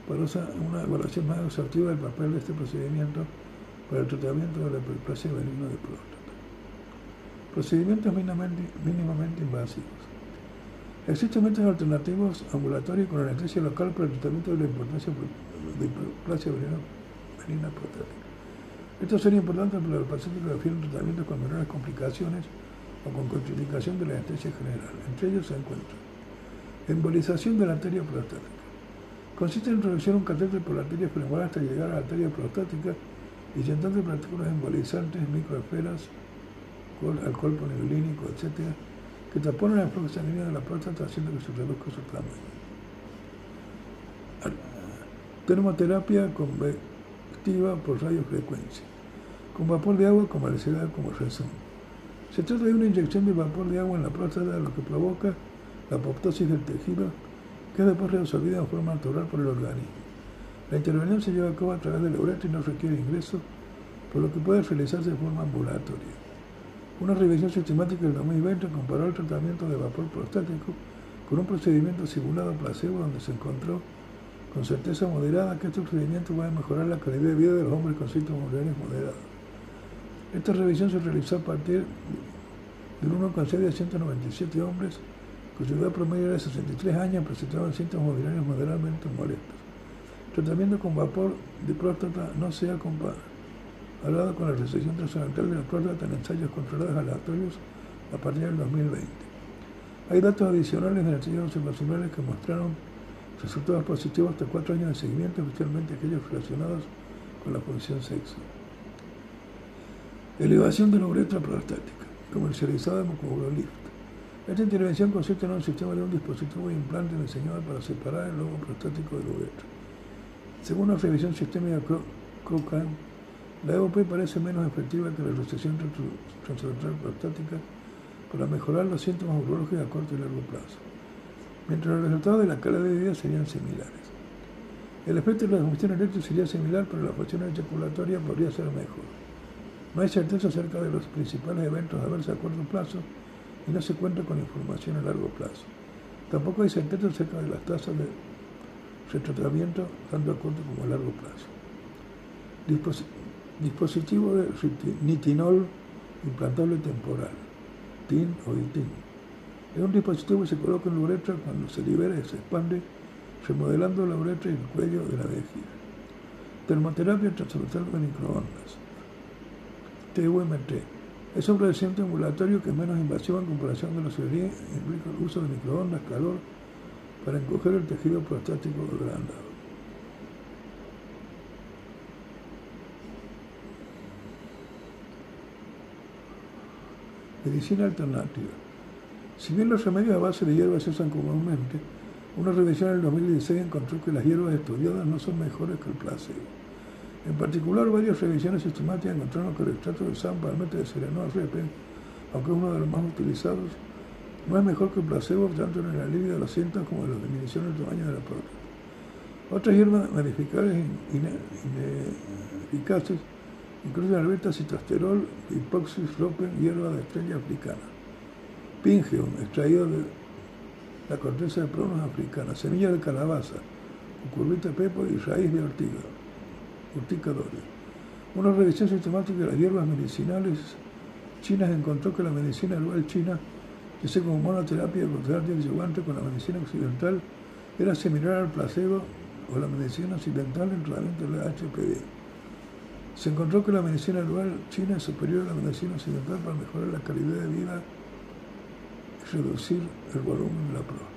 para una evaluación más exhaustiva del papel de este procedimiento para el tratamiento de la hiperplasia benigna de próstata. Procedimientos mínimamente, mínimamente invasivos. Existen métodos alternativos ambulatorios con anestesia local para el tratamiento de la importancia de hiperplasia benigna prostática. Esto sería importante para los pacientes que refieren tratamientos con menores complicaciones o con contraindicación de la anestesia general. Entre ellos se encuentra embolización de la arteria prostática. Consiste en introducir un catéter por la arteria femoral hasta llegar a la arteria prostática y de partículas embolizantes, microesferas, alcohol poliolínico, etc., que taponan el flujo sanguíneo de la próstata haciendo que se reduzca su tamaño. Termoterapia convectiva por radiofrecuencia, con vapor de agua comercial como razón. Se trata de una inyección de vapor de agua en la próstata, lo que provoca la apoptosis del tejido, que es después reabsorbida en forma natural por el organismo. La intervención se lleva a cabo a través de la uretra y no requiere ingreso, por lo que puede realizarse de forma ambulatoria. Una revisión sistemática del 2020 comparó el tratamiento de vapor prostático con un procedimiento simulado placebo donde se encontró con certeza moderada que este procedimiento va a mejorar la calidad de vida de los hombres con síntomas urinarios moderados. Esta revisión se realizó a partir de un 1,6 de 197 hombres cuya edad promedio era de 63 años presentaban síntomas urinarios moderadamente molestos. Tratamiento con vapor de próstata no se ha comparado con la resección transcendental de la próstata en ensayos controlados aleatorios a partir del 2020. Hay datos adicionales de ensayos observacionales que mostraron Resultados positivos hasta cuatro años de seguimiento, especialmente aquellos relacionados con la función sexo. Elevación de la uretra prostática, comercializada como Lift. Esta intervención consiste en un sistema de un dispositivo de implante diseñado para separar el lobo prostático del uretra. Según una revisión sistémica Cochrane, la EOP parece menos efectiva que la recesión transversal prostática para mejorar los síntomas urológicos a corto y largo plazo mientras los resultados de la calidad de vida serían similares. El efecto de la combustión eléctrica sería similar, pero la función ejaculatoria podría ser mejor. No hay certeza acerca de los principales eventos de verse a corto plazo y no se cuenta con información a largo plazo. Tampoco hay certeza acerca de las tasas de retratamiento tanto a corto como a largo plazo. dispositivo de nitinol implantable temporal, TIN o ITIN. Es un dispositivo que se coloca en la uretra cuando se libera y se expande, remodelando la uretra y el cuello de la vejiga. Termoterapia transversal de microondas. TUMT. Es un reciente ambulatorio que es menos invasivo en comparación de la cirugía implica el uso de microondas, calor, para encoger el tejido prostático agrandado. Medicina alternativa. Si bien los remedios a base de hierbas se usan comúnmente, una revisión en el 2016 encontró que las hierbas estudiadas no son mejores que el placebo. En particular, varias revisiones sistemáticas encontraron que el extracto de San Palmete de Sereno Repe, aunque es uno de los más utilizados, no es mejor que el placebo tanto en el alivio de los síntomas como en la disminución del tamaño de la próstata. Otras hierbas modificables ineficaces incluyen alberta, citosterol, hipoxis, ropen, hierba de estrella africana. Pingeum, extraído de la corteza de pronos africana, semilla de calabaza, cucurbita pepo y raíz de ortiga, urticadores. Una revisión sistemática de las hierbas medicinales chinas encontró que la medicina herbal china, que se como monoterapia contra el con la medicina occidental, era similar al placebo o la medicina occidental en tratamiento de la HPV. Se encontró que la medicina herbal china es superior a la medicina occidental para mejorar la calidad de vida reducir el volumen de la próstata.